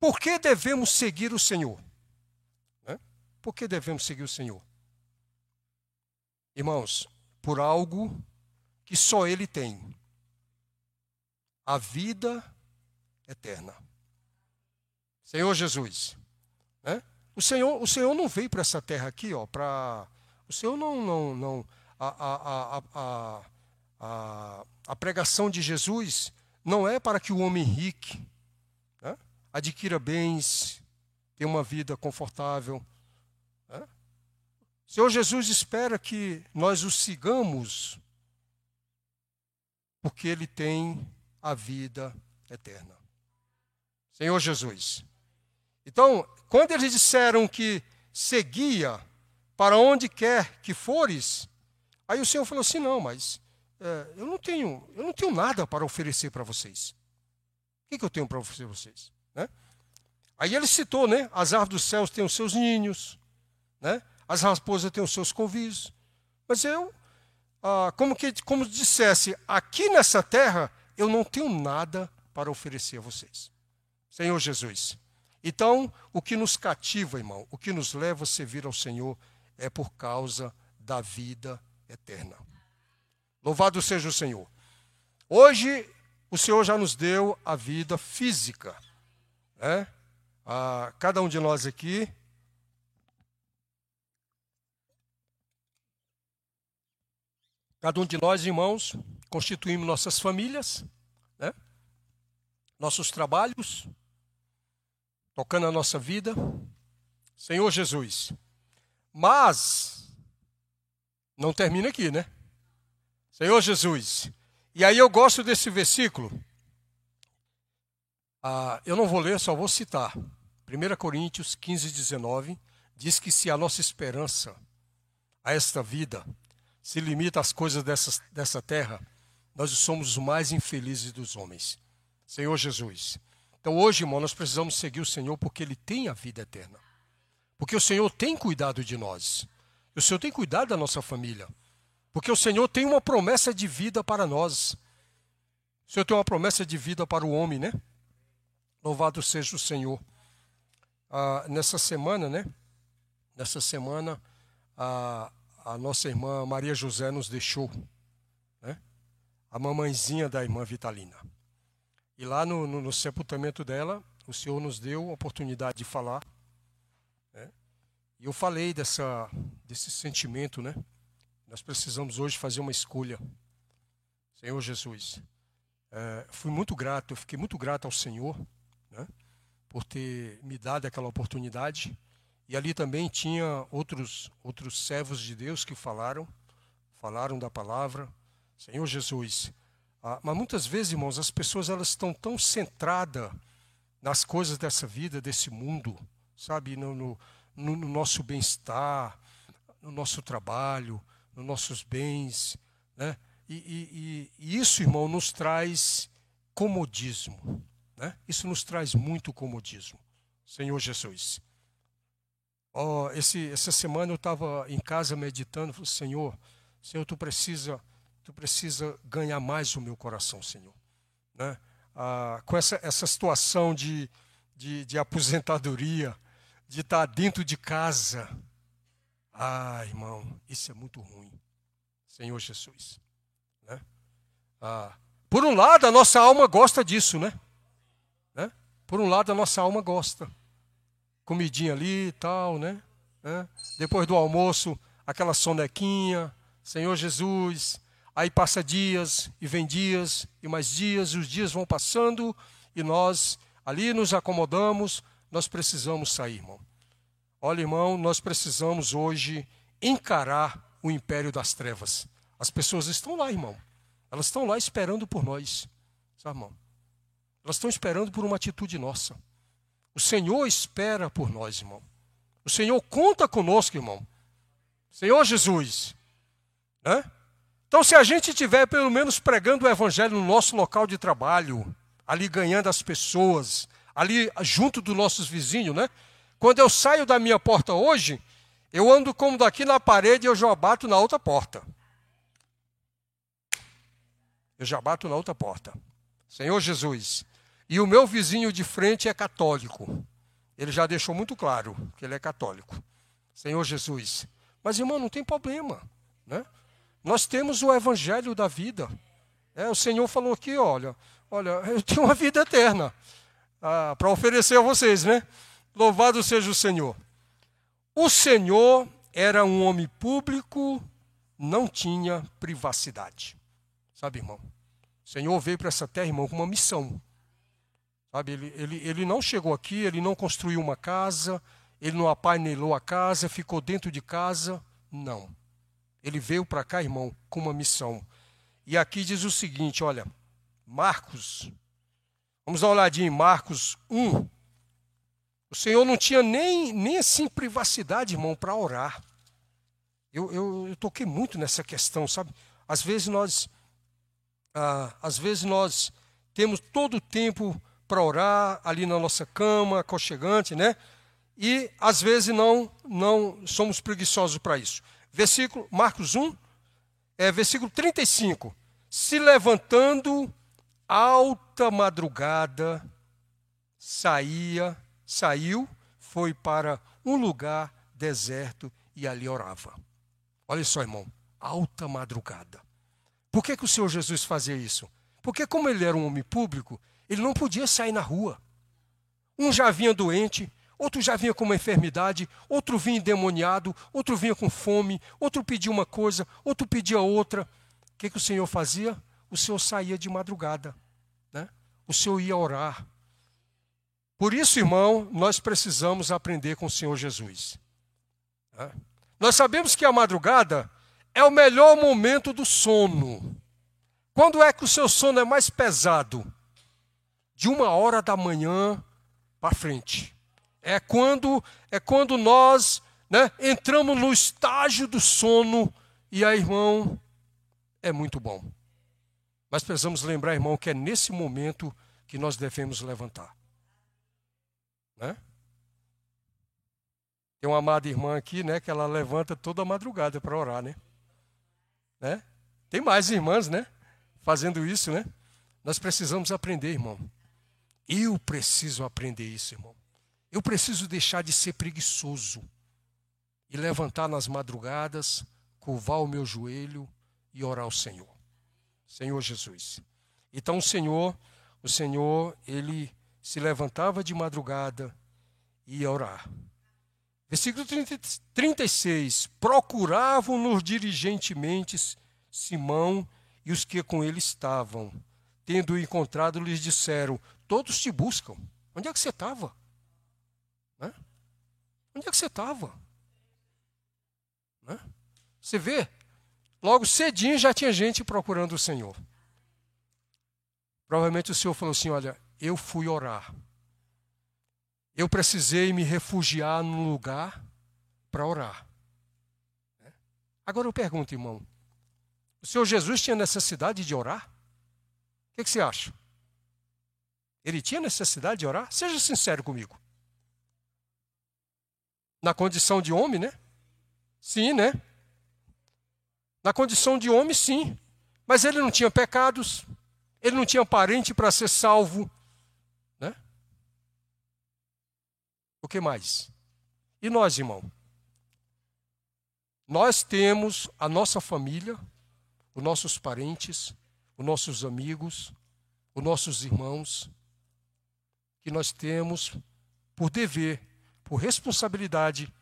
por que devemos seguir o Senhor? Por que devemos seguir o Senhor? Irmãos, por algo que só Ele tem: a vida eterna. Senhor Jesus. Né? O Senhor, o Senhor não veio para essa terra aqui, ó, para o Senhor não, não, não, a, a, a, a, a pregação de Jesus não é para que o homem rique né, adquira bens, tenha uma vida confortável. Senhor Jesus espera que nós o sigamos, porque Ele tem a vida eterna. Senhor Jesus. Então, quando eles disseram que seguia para onde quer que fores, Aí o Senhor falou assim: não, mas é, eu não tenho, eu não tenho nada para oferecer para vocês. O que, que eu tenho para oferecer para vocês? Né? Aí ele citou, né? As aves dos céus têm os seus ninhos, né? As raposas têm os seus convívios. Mas eu, ah, como que, como dissesse, aqui nessa terra eu não tenho nada para oferecer a vocês. Senhor Jesus. Então, o que nos cativa, irmão, o que nos leva a servir ao Senhor é por causa da vida eterna. Louvado seja o Senhor. Hoje, o Senhor já nos deu a vida física. Né? A cada um de nós aqui. Cada um de nós, irmãos, constituímos nossas famílias, né? nossos trabalhos, tocando a nossa vida. Senhor Jesus. Mas não termina aqui, né? Senhor Jesus. E aí eu gosto desse versículo. Ah, eu não vou ler, só vou citar. 1 Coríntios 15, 19 diz que se a nossa esperança a esta vida se limita às coisas dessa, dessa terra, nós somos os mais infelizes dos homens. Senhor Jesus. Então hoje, irmão, nós precisamos seguir o Senhor porque Ele tem a vida eterna. Porque o Senhor tem cuidado de nós. O Senhor tem cuidado da nossa família. Porque o Senhor tem uma promessa de vida para nós. O Senhor tem uma promessa de vida para o homem, né? Louvado seja o Senhor. Ah, nessa semana, né? Nessa semana, a, a nossa irmã Maria José nos deixou, né? A mamãezinha da irmã Vitalina. E lá no, no, no sepultamento dela, o Senhor nos deu a oportunidade de falar. Né? E eu falei dessa, desse sentimento, né? Nós precisamos hoje fazer uma escolha. Senhor Jesus, é, fui muito grato, eu fiquei muito grato ao Senhor, né? Por ter me dado aquela oportunidade. E ali também tinha outros outros servos de Deus que falaram, falaram da palavra. Senhor Jesus, ah, mas muitas vezes, irmãos, as pessoas elas estão tão centradas nas coisas dessa vida, desse mundo, sabe, no, no, no nosso bem-estar, no nosso trabalho, nos nossos bens, né? E, e, e, isso, irmão, nos traz comodismo, né? Isso nos traz muito comodismo, Senhor Jesus. Oh, esse, essa semana eu estava em casa meditando, falei, Senhor, Senhor, tu precisa tu precisa ganhar mais o meu coração, Senhor. Né? Ah, com essa, essa situação de, de, de aposentadoria, de estar dentro de casa. Ah, irmão, isso é muito ruim. Senhor Jesus. Né? Ah, por um lado, a nossa alma gosta disso, né? né? Por um lado, a nossa alma gosta. Comidinha ali e tal, né? né? Depois do almoço, aquela sonequinha. Senhor Jesus, Aí passa dias e vem dias e mais dias, e os dias vão passando e nós ali nos acomodamos. Nós precisamos sair, irmão. Olha, irmão, nós precisamos hoje encarar o império das trevas. As pessoas estão lá, irmão. Elas estão lá esperando por nós, sabe, irmão? Elas estão esperando por uma atitude nossa. O Senhor espera por nós, irmão. O Senhor conta conosco, irmão. Senhor Jesus, né? Então, se a gente estiver pelo menos pregando o evangelho no nosso local de trabalho, ali ganhando as pessoas, ali junto dos nossos vizinhos, né? Quando eu saio da minha porta hoje, eu ando como daqui na parede e eu já bato na outra porta. Eu já bato na outra porta. Senhor Jesus. E o meu vizinho de frente é católico. Ele já deixou muito claro que ele é católico. Senhor Jesus. Mas, irmão, não tem problema. Né? Nós temos o evangelho da vida. É, o Senhor falou aqui, olha, olha, eu tenho uma vida eterna ah, para oferecer a vocês, né? Louvado seja o Senhor. O Senhor era um homem público, não tinha privacidade. Sabe, irmão? O Senhor veio para essa terra, irmão, com uma missão. Sabe, ele, ele, ele não chegou aqui, ele não construiu uma casa, ele não apainelou a casa, ficou dentro de casa. Não. Ele veio para cá, irmão, com uma missão. E aqui diz o seguinte: olha, Marcos, vamos dar uma olhadinha em Marcos 1. O Senhor não tinha nem, nem assim privacidade, irmão, para orar. Eu, eu, eu, toquei muito nessa questão, sabe? Às vezes nós, ah, às vezes nós temos todo o tempo para orar ali na nossa cama, aconchegante, né? E às vezes não, não somos preguiçosos para isso versículo, Marcos 1, é, versículo 35. Se levantando alta madrugada, saía, saiu, foi para um lugar deserto e ali orava. Olha só, irmão, alta madrugada. Por que, que o Senhor Jesus fazia isso? Porque, como ele era um homem público, ele não podia sair na rua. Um já vinha doente, outro já vinha com uma enfermidade, outro vinha endemoniado, outro vinha com fome, outro pedia uma coisa, outro pedia outra. O que, que o Senhor fazia? O Senhor saía de madrugada, né? o Senhor ia orar. Por isso, irmão, nós precisamos aprender com o Senhor Jesus. Né? Nós sabemos que a madrugada é o melhor momento do sono. Quando é que o seu sono é mais pesado? De uma hora da manhã para frente. É quando é quando nós né, entramos no estágio do sono e aí, irmão, é muito bom. Mas precisamos lembrar, irmão, que é nesse momento que nós devemos levantar. Né? Tem uma amada irmã aqui, né, que ela levanta toda a madrugada para orar, né? né? Tem mais irmãs, né, fazendo isso, né? Nós precisamos aprender, irmão. Eu preciso aprender isso, irmão. Eu preciso deixar de ser preguiçoso e levantar nas madrugadas, curvar o meu joelho e orar ao Senhor. Senhor Jesus. Então o Senhor, o Senhor, ele se levantava de madrugada e ia orar. Versículo 30, 36. Procuravam-nos diligentemente Simão e os que com ele estavam. Tendo encontrado, lhes disseram: Todos te buscam. Onde é que você estava? Né? Onde é que você estava? Né? Você vê? Logo cedinho já tinha gente procurando o Senhor. Provavelmente o Senhor falou assim: Olha, eu fui orar. Eu precisei me refugiar num lugar para orar. Agora eu pergunto, irmão: o Senhor Jesus tinha necessidade de orar? O que, que você acha? Ele tinha necessidade de orar? Seja sincero comigo. Na condição de homem, né? Sim, né? Na condição de homem, sim. Mas ele não tinha pecados, ele não tinha parente para ser salvo, O que mais? E nós, irmão? Nós temos a nossa família, os nossos parentes, os nossos amigos, os nossos irmãos, que nós temos por dever, por responsabilidade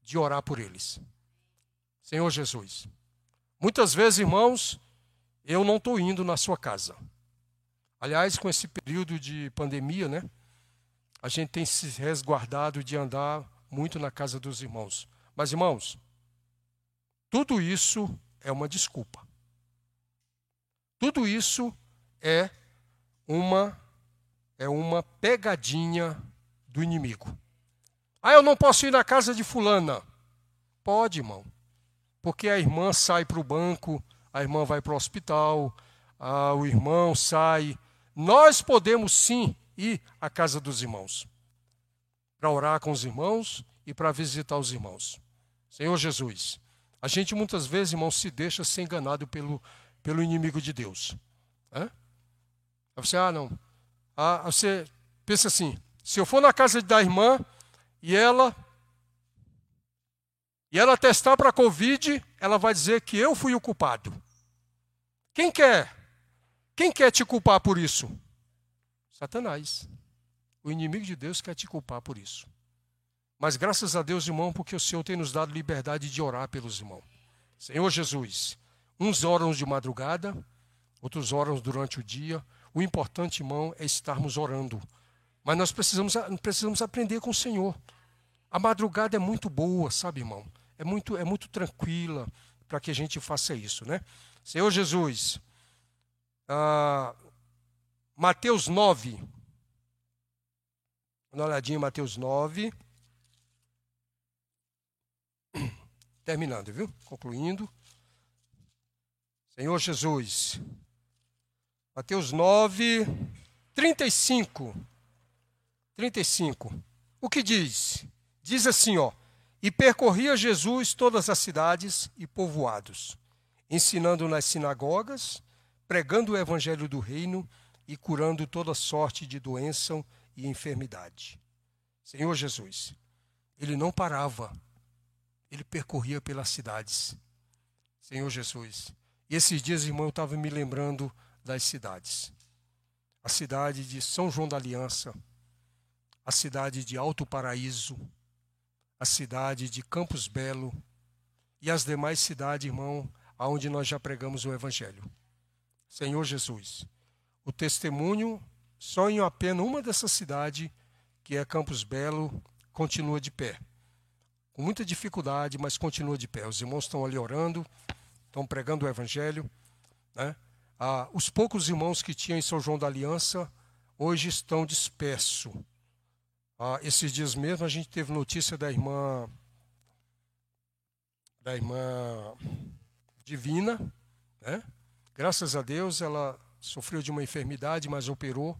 de orar por eles. Senhor Jesus. Muitas vezes, irmãos, eu não estou indo na sua casa. Aliás, com esse período de pandemia, né? a gente tem se resguardado de andar muito na casa dos irmãos. Mas, irmãos, tudo isso é uma desculpa. Tudo isso é uma é uma pegadinha do inimigo. Ah, eu não posso ir na casa de fulana. Pode, irmão. Porque a irmã sai para o banco, a irmã vai para o hospital, ah, o irmão sai. Nós podemos sim ir à casa dos irmãos, para orar com os irmãos e para visitar os irmãos. Senhor Jesus, a gente muitas vezes, irmão, se deixa ser enganado pelo, pelo inimigo de Deus. Hã? Você, ah, não. Ah, você pensa assim: se eu for na casa da irmã e ela e ela testar para Covid, ela vai dizer que eu fui o culpado. Quem quer? Quem quer te culpar por isso? Satanás. O inimigo de Deus quer te culpar por isso. Mas graças a Deus, irmão, porque o Senhor tem nos dado liberdade de orar pelos irmãos. Senhor Jesus, uns oram de madrugada, outros oram durante o dia. O importante, irmão, é estarmos orando. Mas nós precisamos, precisamos aprender com o Senhor. A madrugada é muito boa, sabe, irmão? É muito, é muito tranquila para que a gente faça isso, né? Senhor Jesus, ah, Mateus 9. Dá uma olhadinha em Mateus 9. Terminando, viu? Concluindo. Senhor Jesus. Mateus 9, 35. 35. O que diz? Diz assim, ó. E percorria Jesus todas as cidades e povoados, ensinando nas sinagogas, pregando o evangelho do reino e curando toda sorte de doença e enfermidade. Senhor Jesus, ele não parava, ele percorria pelas cidades. Senhor Jesus. E esses dias, irmão, eu estava me lembrando das cidades. A cidade de São João da Aliança, a cidade de Alto Paraíso, a cidade de Campos Belo e as demais cidades, irmão, aonde nós já pregamos o Evangelho. Senhor Jesus, o testemunho, só em apenas uma dessas cidades, que é Campos Belo, continua de pé. Com muita dificuldade, mas continua de pé. Os irmãos estão ali orando, estão pregando o Evangelho. Né? Ah, os poucos irmãos que tinham em São João da Aliança hoje estão dispersos. Ah, esses dias mesmo a gente teve notícia da irmã da irmã Divina, né? Graças a Deus ela sofreu de uma enfermidade, mas operou,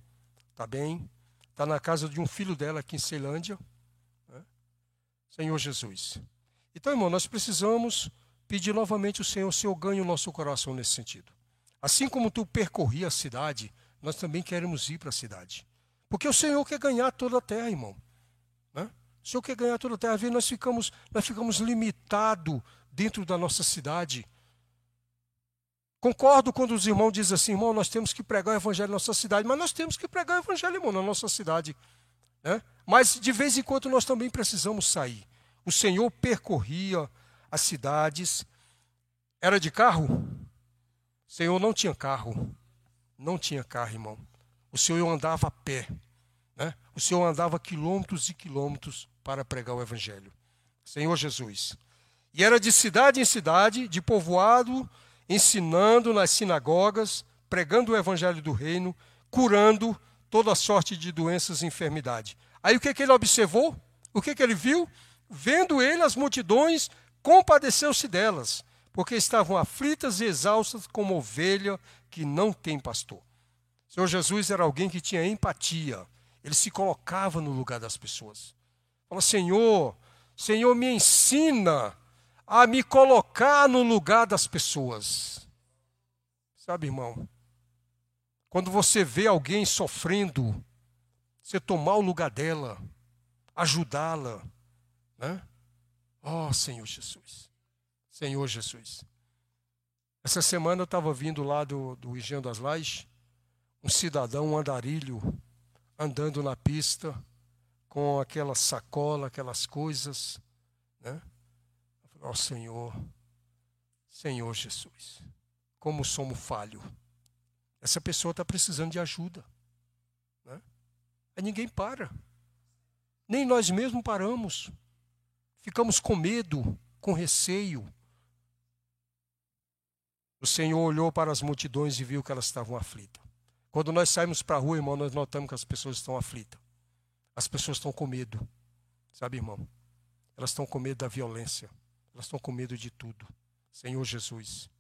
está bem. Está na casa de um filho dela aqui em Ceilândia. Né? Senhor Jesus. Então, irmão, nós precisamos pedir novamente ao Senhor, o Senhor ganhe o nosso coração nesse sentido. Assim como tu percorri a cidade, nós também queremos ir para a cidade. Porque o Senhor quer ganhar toda a terra, irmão. Né? O Senhor quer ganhar toda a terra. Às vezes nós ficamos, nós ficamos limitados dentro da nossa cidade. Concordo quando os irmãos dizem assim, irmão, nós temos que pregar o evangelho na nossa cidade, mas nós temos que pregar o evangelho, irmão, na nossa cidade. Né? Mas de vez em quando nós também precisamos sair. O Senhor percorria as cidades. Era de carro? Senhor não tinha carro. Não tinha carro, irmão. O Senhor andava a pé. Né? O Senhor andava quilômetros e quilômetros para pregar o Evangelho. Senhor Jesus. E era de cidade em cidade, de povoado, ensinando nas sinagogas, pregando o Evangelho do Reino, curando toda sorte de doenças e enfermidade. Aí o que, que ele observou? O que, que ele viu? Vendo ele as multidões, compadeceu-se delas, porque estavam aflitas e exaustas como ovelha que não tem pastor. Senhor Jesus era alguém que tinha empatia. Ele se colocava no lugar das pessoas. Fala, Senhor, Senhor, me ensina a me colocar no lugar das pessoas. Sabe, irmão? Quando você vê alguém sofrendo, você tomar o lugar dela, ajudá-la, né? Oh, Senhor Jesus. Senhor Jesus. Essa semana eu estava vindo lá do, do Engenho das Lajes, um cidadão, um andarilho, andando na pista, com aquela sacola, aquelas coisas. Né? Ó oh, Senhor, Senhor Jesus, como somos falho. Essa pessoa está precisando de ajuda. Né? Aí ninguém para. Nem nós mesmos paramos. Ficamos com medo, com receio. O Senhor olhou para as multidões e viu que elas estavam aflitas. Quando nós saímos para a rua, irmão, nós notamos que as pessoas estão aflitas. As pessoas estão com medo. Sabe, irmão? Elas estão com medo da violência. Elas estão com medo de tudo. Senhor Jesus.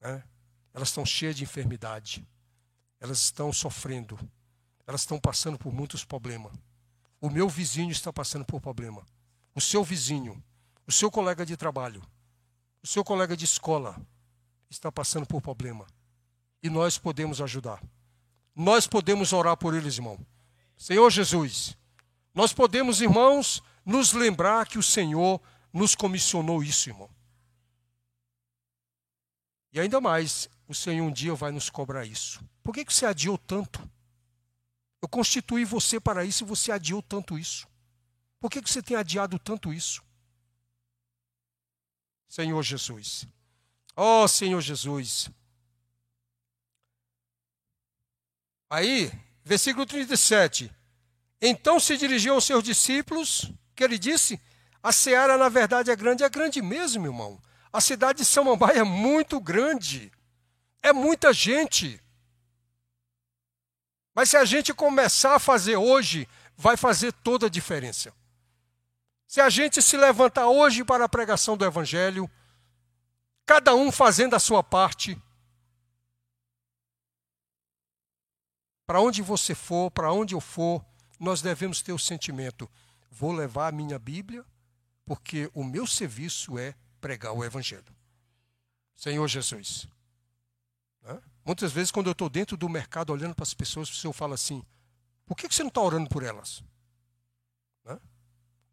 Né? Elas estão cheias de enfermidade. Elas estão sofrendo. Elas estão passando por muitos problemas. O meu vizinho está passando por problema o seu vizinho, o seu colega de trabalho, o seu colega de escola está passando por problema. E nós podemos ajudar. Nós podemos orar por eles, irmão. Senhor Jesus, nós podemos, irmãos, nos lembrar que o Senhor nos comissionou isso, irmão. E ainda mais, o Senhor um dia vai nos cobrar isso. Por que, que você adiou tanto? Eu constituí você para isso e você adiou tanto isso. Por que, que você tem adiado tanto isso? Senhor Jesus. Oh, Senhor Jesus. Aí, versículo 37. Então se dirigiu aos seus discípulos, que ele disse: A seara, na verdade, é grande, é grande mesmo, irmão. A cidade de Samambaia é muito grande. É muita gente. Mas se a gente começar a fazer hoje, vai fazer toda a diferença. Se a gente se levantar hoje para a pregação do Evangelho, cada um fazendo a sua parte, para onde você for, para onde eu for, nós devemos ter o sentimento: vou levar a minha Bíblia, porque o meu serviço é pregar o Evangelho. Senhor Jesus. Né? Muitas vezes, quando eu estou dentro do mercado olhando para as pessoas, o Senhor fala assim: por que você não está orando por elas?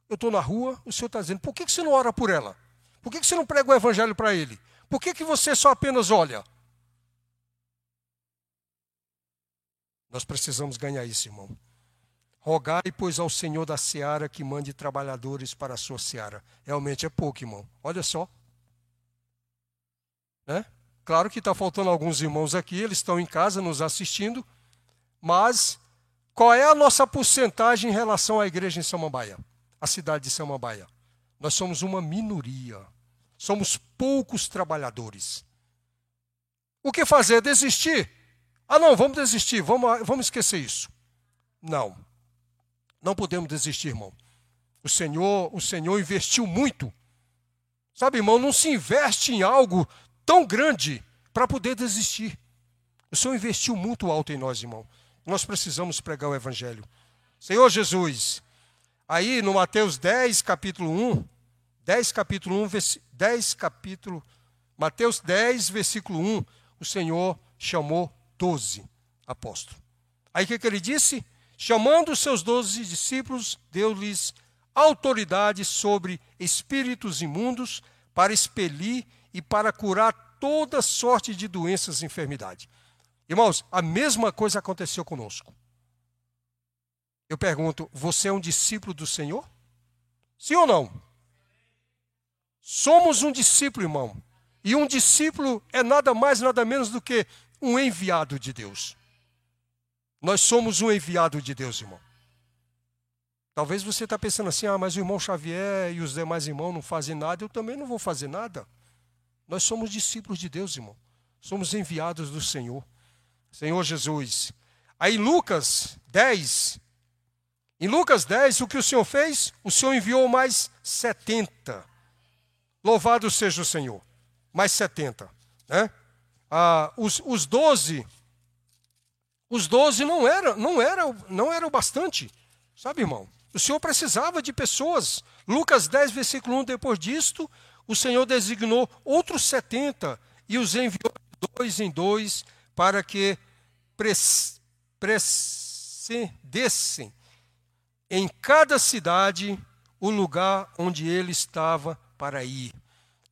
eu estou na rua, o Senhor está dizendo, por que, que você não ora por ela? Por que, você não prega o evangelho para ele? Por que, que você só apenas olha? Nós precisamos ganhar isso, irmão. Rogai, pois, ao Senhor da seara que mande trabalhadores para a sua seara. Realmente é pouco, irmão. Olha só. Né? Claro que está faltando alguns irmãos aqui, eles estão em casa nos assistindo, mas qual é a nossa porcentagem em relação à igreja em Samambaia? a cidade de Samambaia. Nós somos uma minoria. Somos poucos trabalhadores. O que fazer? Desistir? Ah, não, vamos desistir, vamos, vamos esquecer isso. Não. Não podemos desistir, irmão. O Senhor, o Senhor investiu muito. Sabe, irmão, não se investe em algo tão grande para poder desistir. O Senhor investiu muito alto em nós, irmão. Nós precisamos pregar o Evangelho. Senhor Jesus, aí no Mateus 10, capítulo 1, 10, capítulo 1, 10, capítulo, Mateus 10, versículo 1, o Senhor chamou doze apóstolos. Aí o que, que ele disse? Chamando os seus doze discípulos, deu-lhes autoridade sobre espíritos imundos para expelir e para curar toda sorte de doenças e enfermidade. Irmãos, a mesma coisa aconteceu conosco. Eu pergunto, você é um discípulo do Senhor? Sim ou não? Somos um discípulo, irmão. E um discípulo é nada mais, nada menos do que um enviado de Deus. Nós somos um enviado de Deus, irmão. Talvez você está pensando assim, ah, mas o irmão Xavier e os demais irmãos não fazem nada, eu também não vou fazer nada. Nós somos discípulos de Deus, irmão. Somos enviados do Senhor. Senhor Jesus. Aí Lucas 10. Em Lucas 10, o que o Senhor fez? O Senhor enviou mais 70. Louvado seja o Senhor. Mais 70. Né? ah, os, os 12, os 12 não eram não era, não era o bastante, sabe, irmão? O Senhor precisava de pessoas. Lucas 10, versículo 1, depois disto, o Senhor designou outros 70 e os enviou de dois em dois para que precedessem em cada cidade o lugar onde ele estava para ir.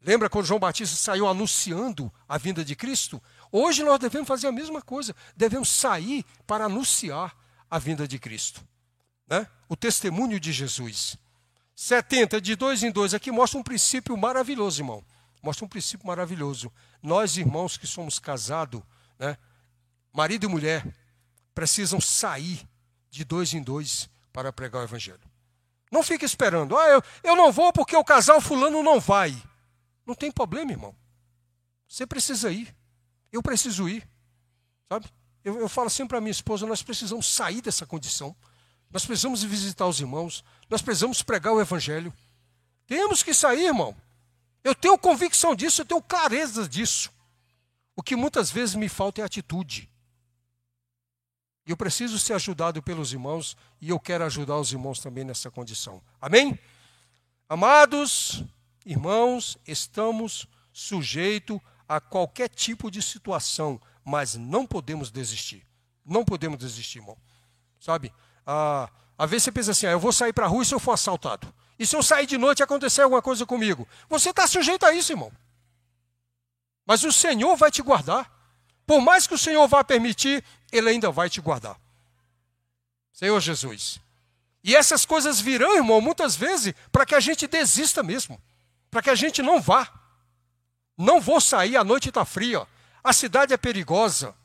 Lembra quando João Batista saiu anunciando a vinda de Cristo? Hoje nós devemos fazer a mesma coisa. Devemos sair para anunciar a vinda de Cristo. Né? O testemunho de Jesus. 70, de dois em dois, aqui mostra um princípio maravilhoso, irmão. Mostra um princípio maravilhoso. Nós, irmãos que somos casados, né? marido e mulher, precisam sair de dois em dois para pregar o Evangelho. Não fique esperando. Ah, eu, eu não vou porque o casal fulano não vai. Não tem problema, irmão. Você precisa ir. Eu preciso ir. Sabe? Eu, eu falo sempre para minha esposa: nós precisamos sair dessa condição. Nós precisamos visitar os irmãos. Nós precisamos pregar o Evangelho. Temos que sair, irmão. Eu tenho convicção disso, eu tenho clareza disso. O que muitas vezes me falta é atitude. E eu preciso ser ajudado pelos irmãos e eu quero ajudar os irmãos também nessa condição. Amém? Amados, Irmãos, estamos sujeitos a qualquer tipo de situação, mas não podemos desistir. Não podemos desistir, irmão. Sabe? Ah, às vezes você pensa assim: ah, eu vou sair para a rua e se eu for assaltado? E se eu sair de noite e acontecer alguma coisa comigo? Você está sujeito a isso, irmão. Mas o Senhor vai te guardar. Por mais que o Senhor vá permitir, Ele ainda vai te guardar. Senhor Jesus. E essas coisas virão, irmão, muitas vezes, para que a gente desista mesmo para que a gente não vá. Não vou sair, a noite está fria, a cidade é perigosa.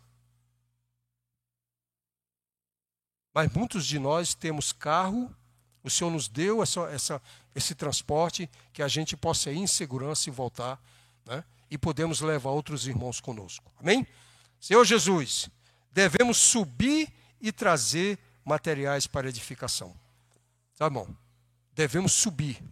Mas muitos de nós temos carro, o Senhor nos deu essa, essa, esse transporte que a gente possa ir em segurança e voltar, né? e podemos levar outros irmãos conosco. Amém? Senhor Jesus, devemos subir e trazer materiais para edificação. Tá bom? Devemos subir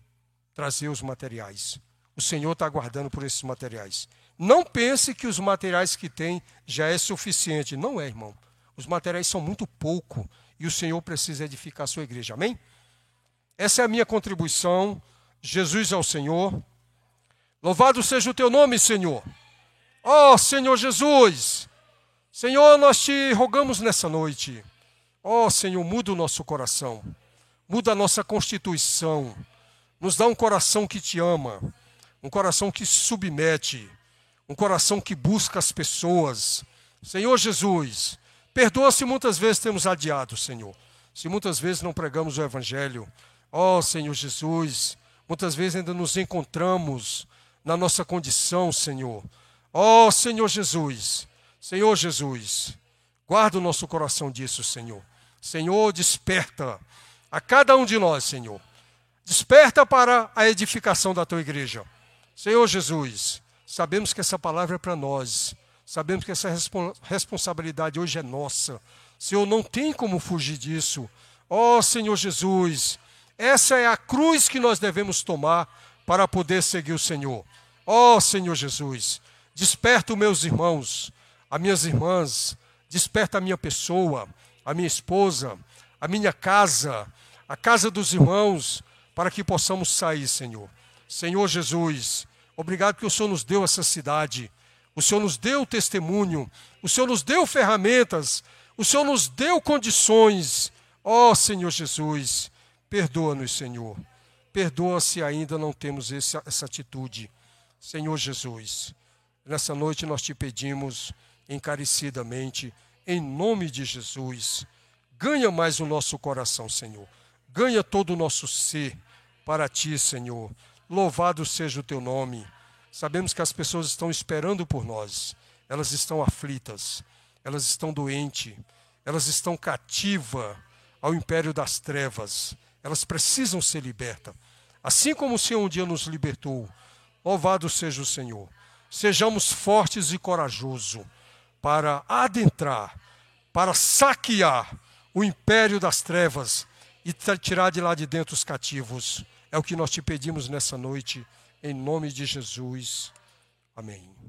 trazer os materiais. O Senhor está aguardando por esses materiais. Não pense que os materiais que tem já é suficiente. Não é, irmão. Os materiais são muito pouco e o Senhor precisa edificar a sua igreja. Amém? Essa é a minha contribuição. Jesus é o Senhor. Louvado seja o teu nome, Senhor. Oh, Senhor Jesus. Senhor, nós te rogamos nessa noite. Ó oh, Senhor, muda o nosso coração. Muda a nossa constituição nos dá um coração que te ama, um coração que submete, um coração que busca as pessoas. Senhor Jesus, perdoa se muitas vezes temos adiado, Senhor. Se muitas vezes não pregamos o Evangelho. Ó oh, Senhor Jesus, muitas vezes ainda nos encontramos na nossa condição, Senhor. Ó oh, Senhor Jesus, Senhor Jesus, guarda o nosso coração disso, Senhor. Senhor, desperta a cada um de nós, Senhor Desperta para a edificação da tua igreja. Senhor Jesus, sabemos que essa palavra é para nós. Sabemos que essa responsabilidade hoje é nossa. Senhor, não tem como fugir disso. Ó oh, Senhor Jesus, essa é a cruz que nós devemos tomar para poder seguir o Senhor. Ó oh, Senhor Jesus, desperta os meus irmãos, as minhas irmãs, desperta a minha pessoa, a minha esposa, a minha casa, a casa dos irmãos, para que possamos sair, Senhor. Senhor Jesus, obrigado que o Senhor nos deu essa cidade, o Senhor nos deu testemunho, o Senhor nos deu ferramentas, o Senhor nos deu condições. Ó oh, Senhor Jesus, perdoa-nos, Senhor. Perdoa se ainda não temos essa, essa atitude. Senhor Jesus, nessa noite nós te pedimos encarecidamente, em nome de Jesus, ganha mais o nosso coração, Senhor. Ganha todo o nosso ser para ti, Senhor. Louvado seja o teu nome. Sabemos que as pessoas estão esperando por nós. Elas estão aflitas, elas estão doentes, elas estão cativas ao império das trevas. Elas precisam ser libertas. Assim como o Senhor um dia nos libertou, louvado seja o Senhor. Sejamos fortes e corajosos para adentrar, para saquear o império das trevas e tirar de lá de dentro os cativos. É o que nós te pedimos nessa noite, em nome de Jesus. Amém.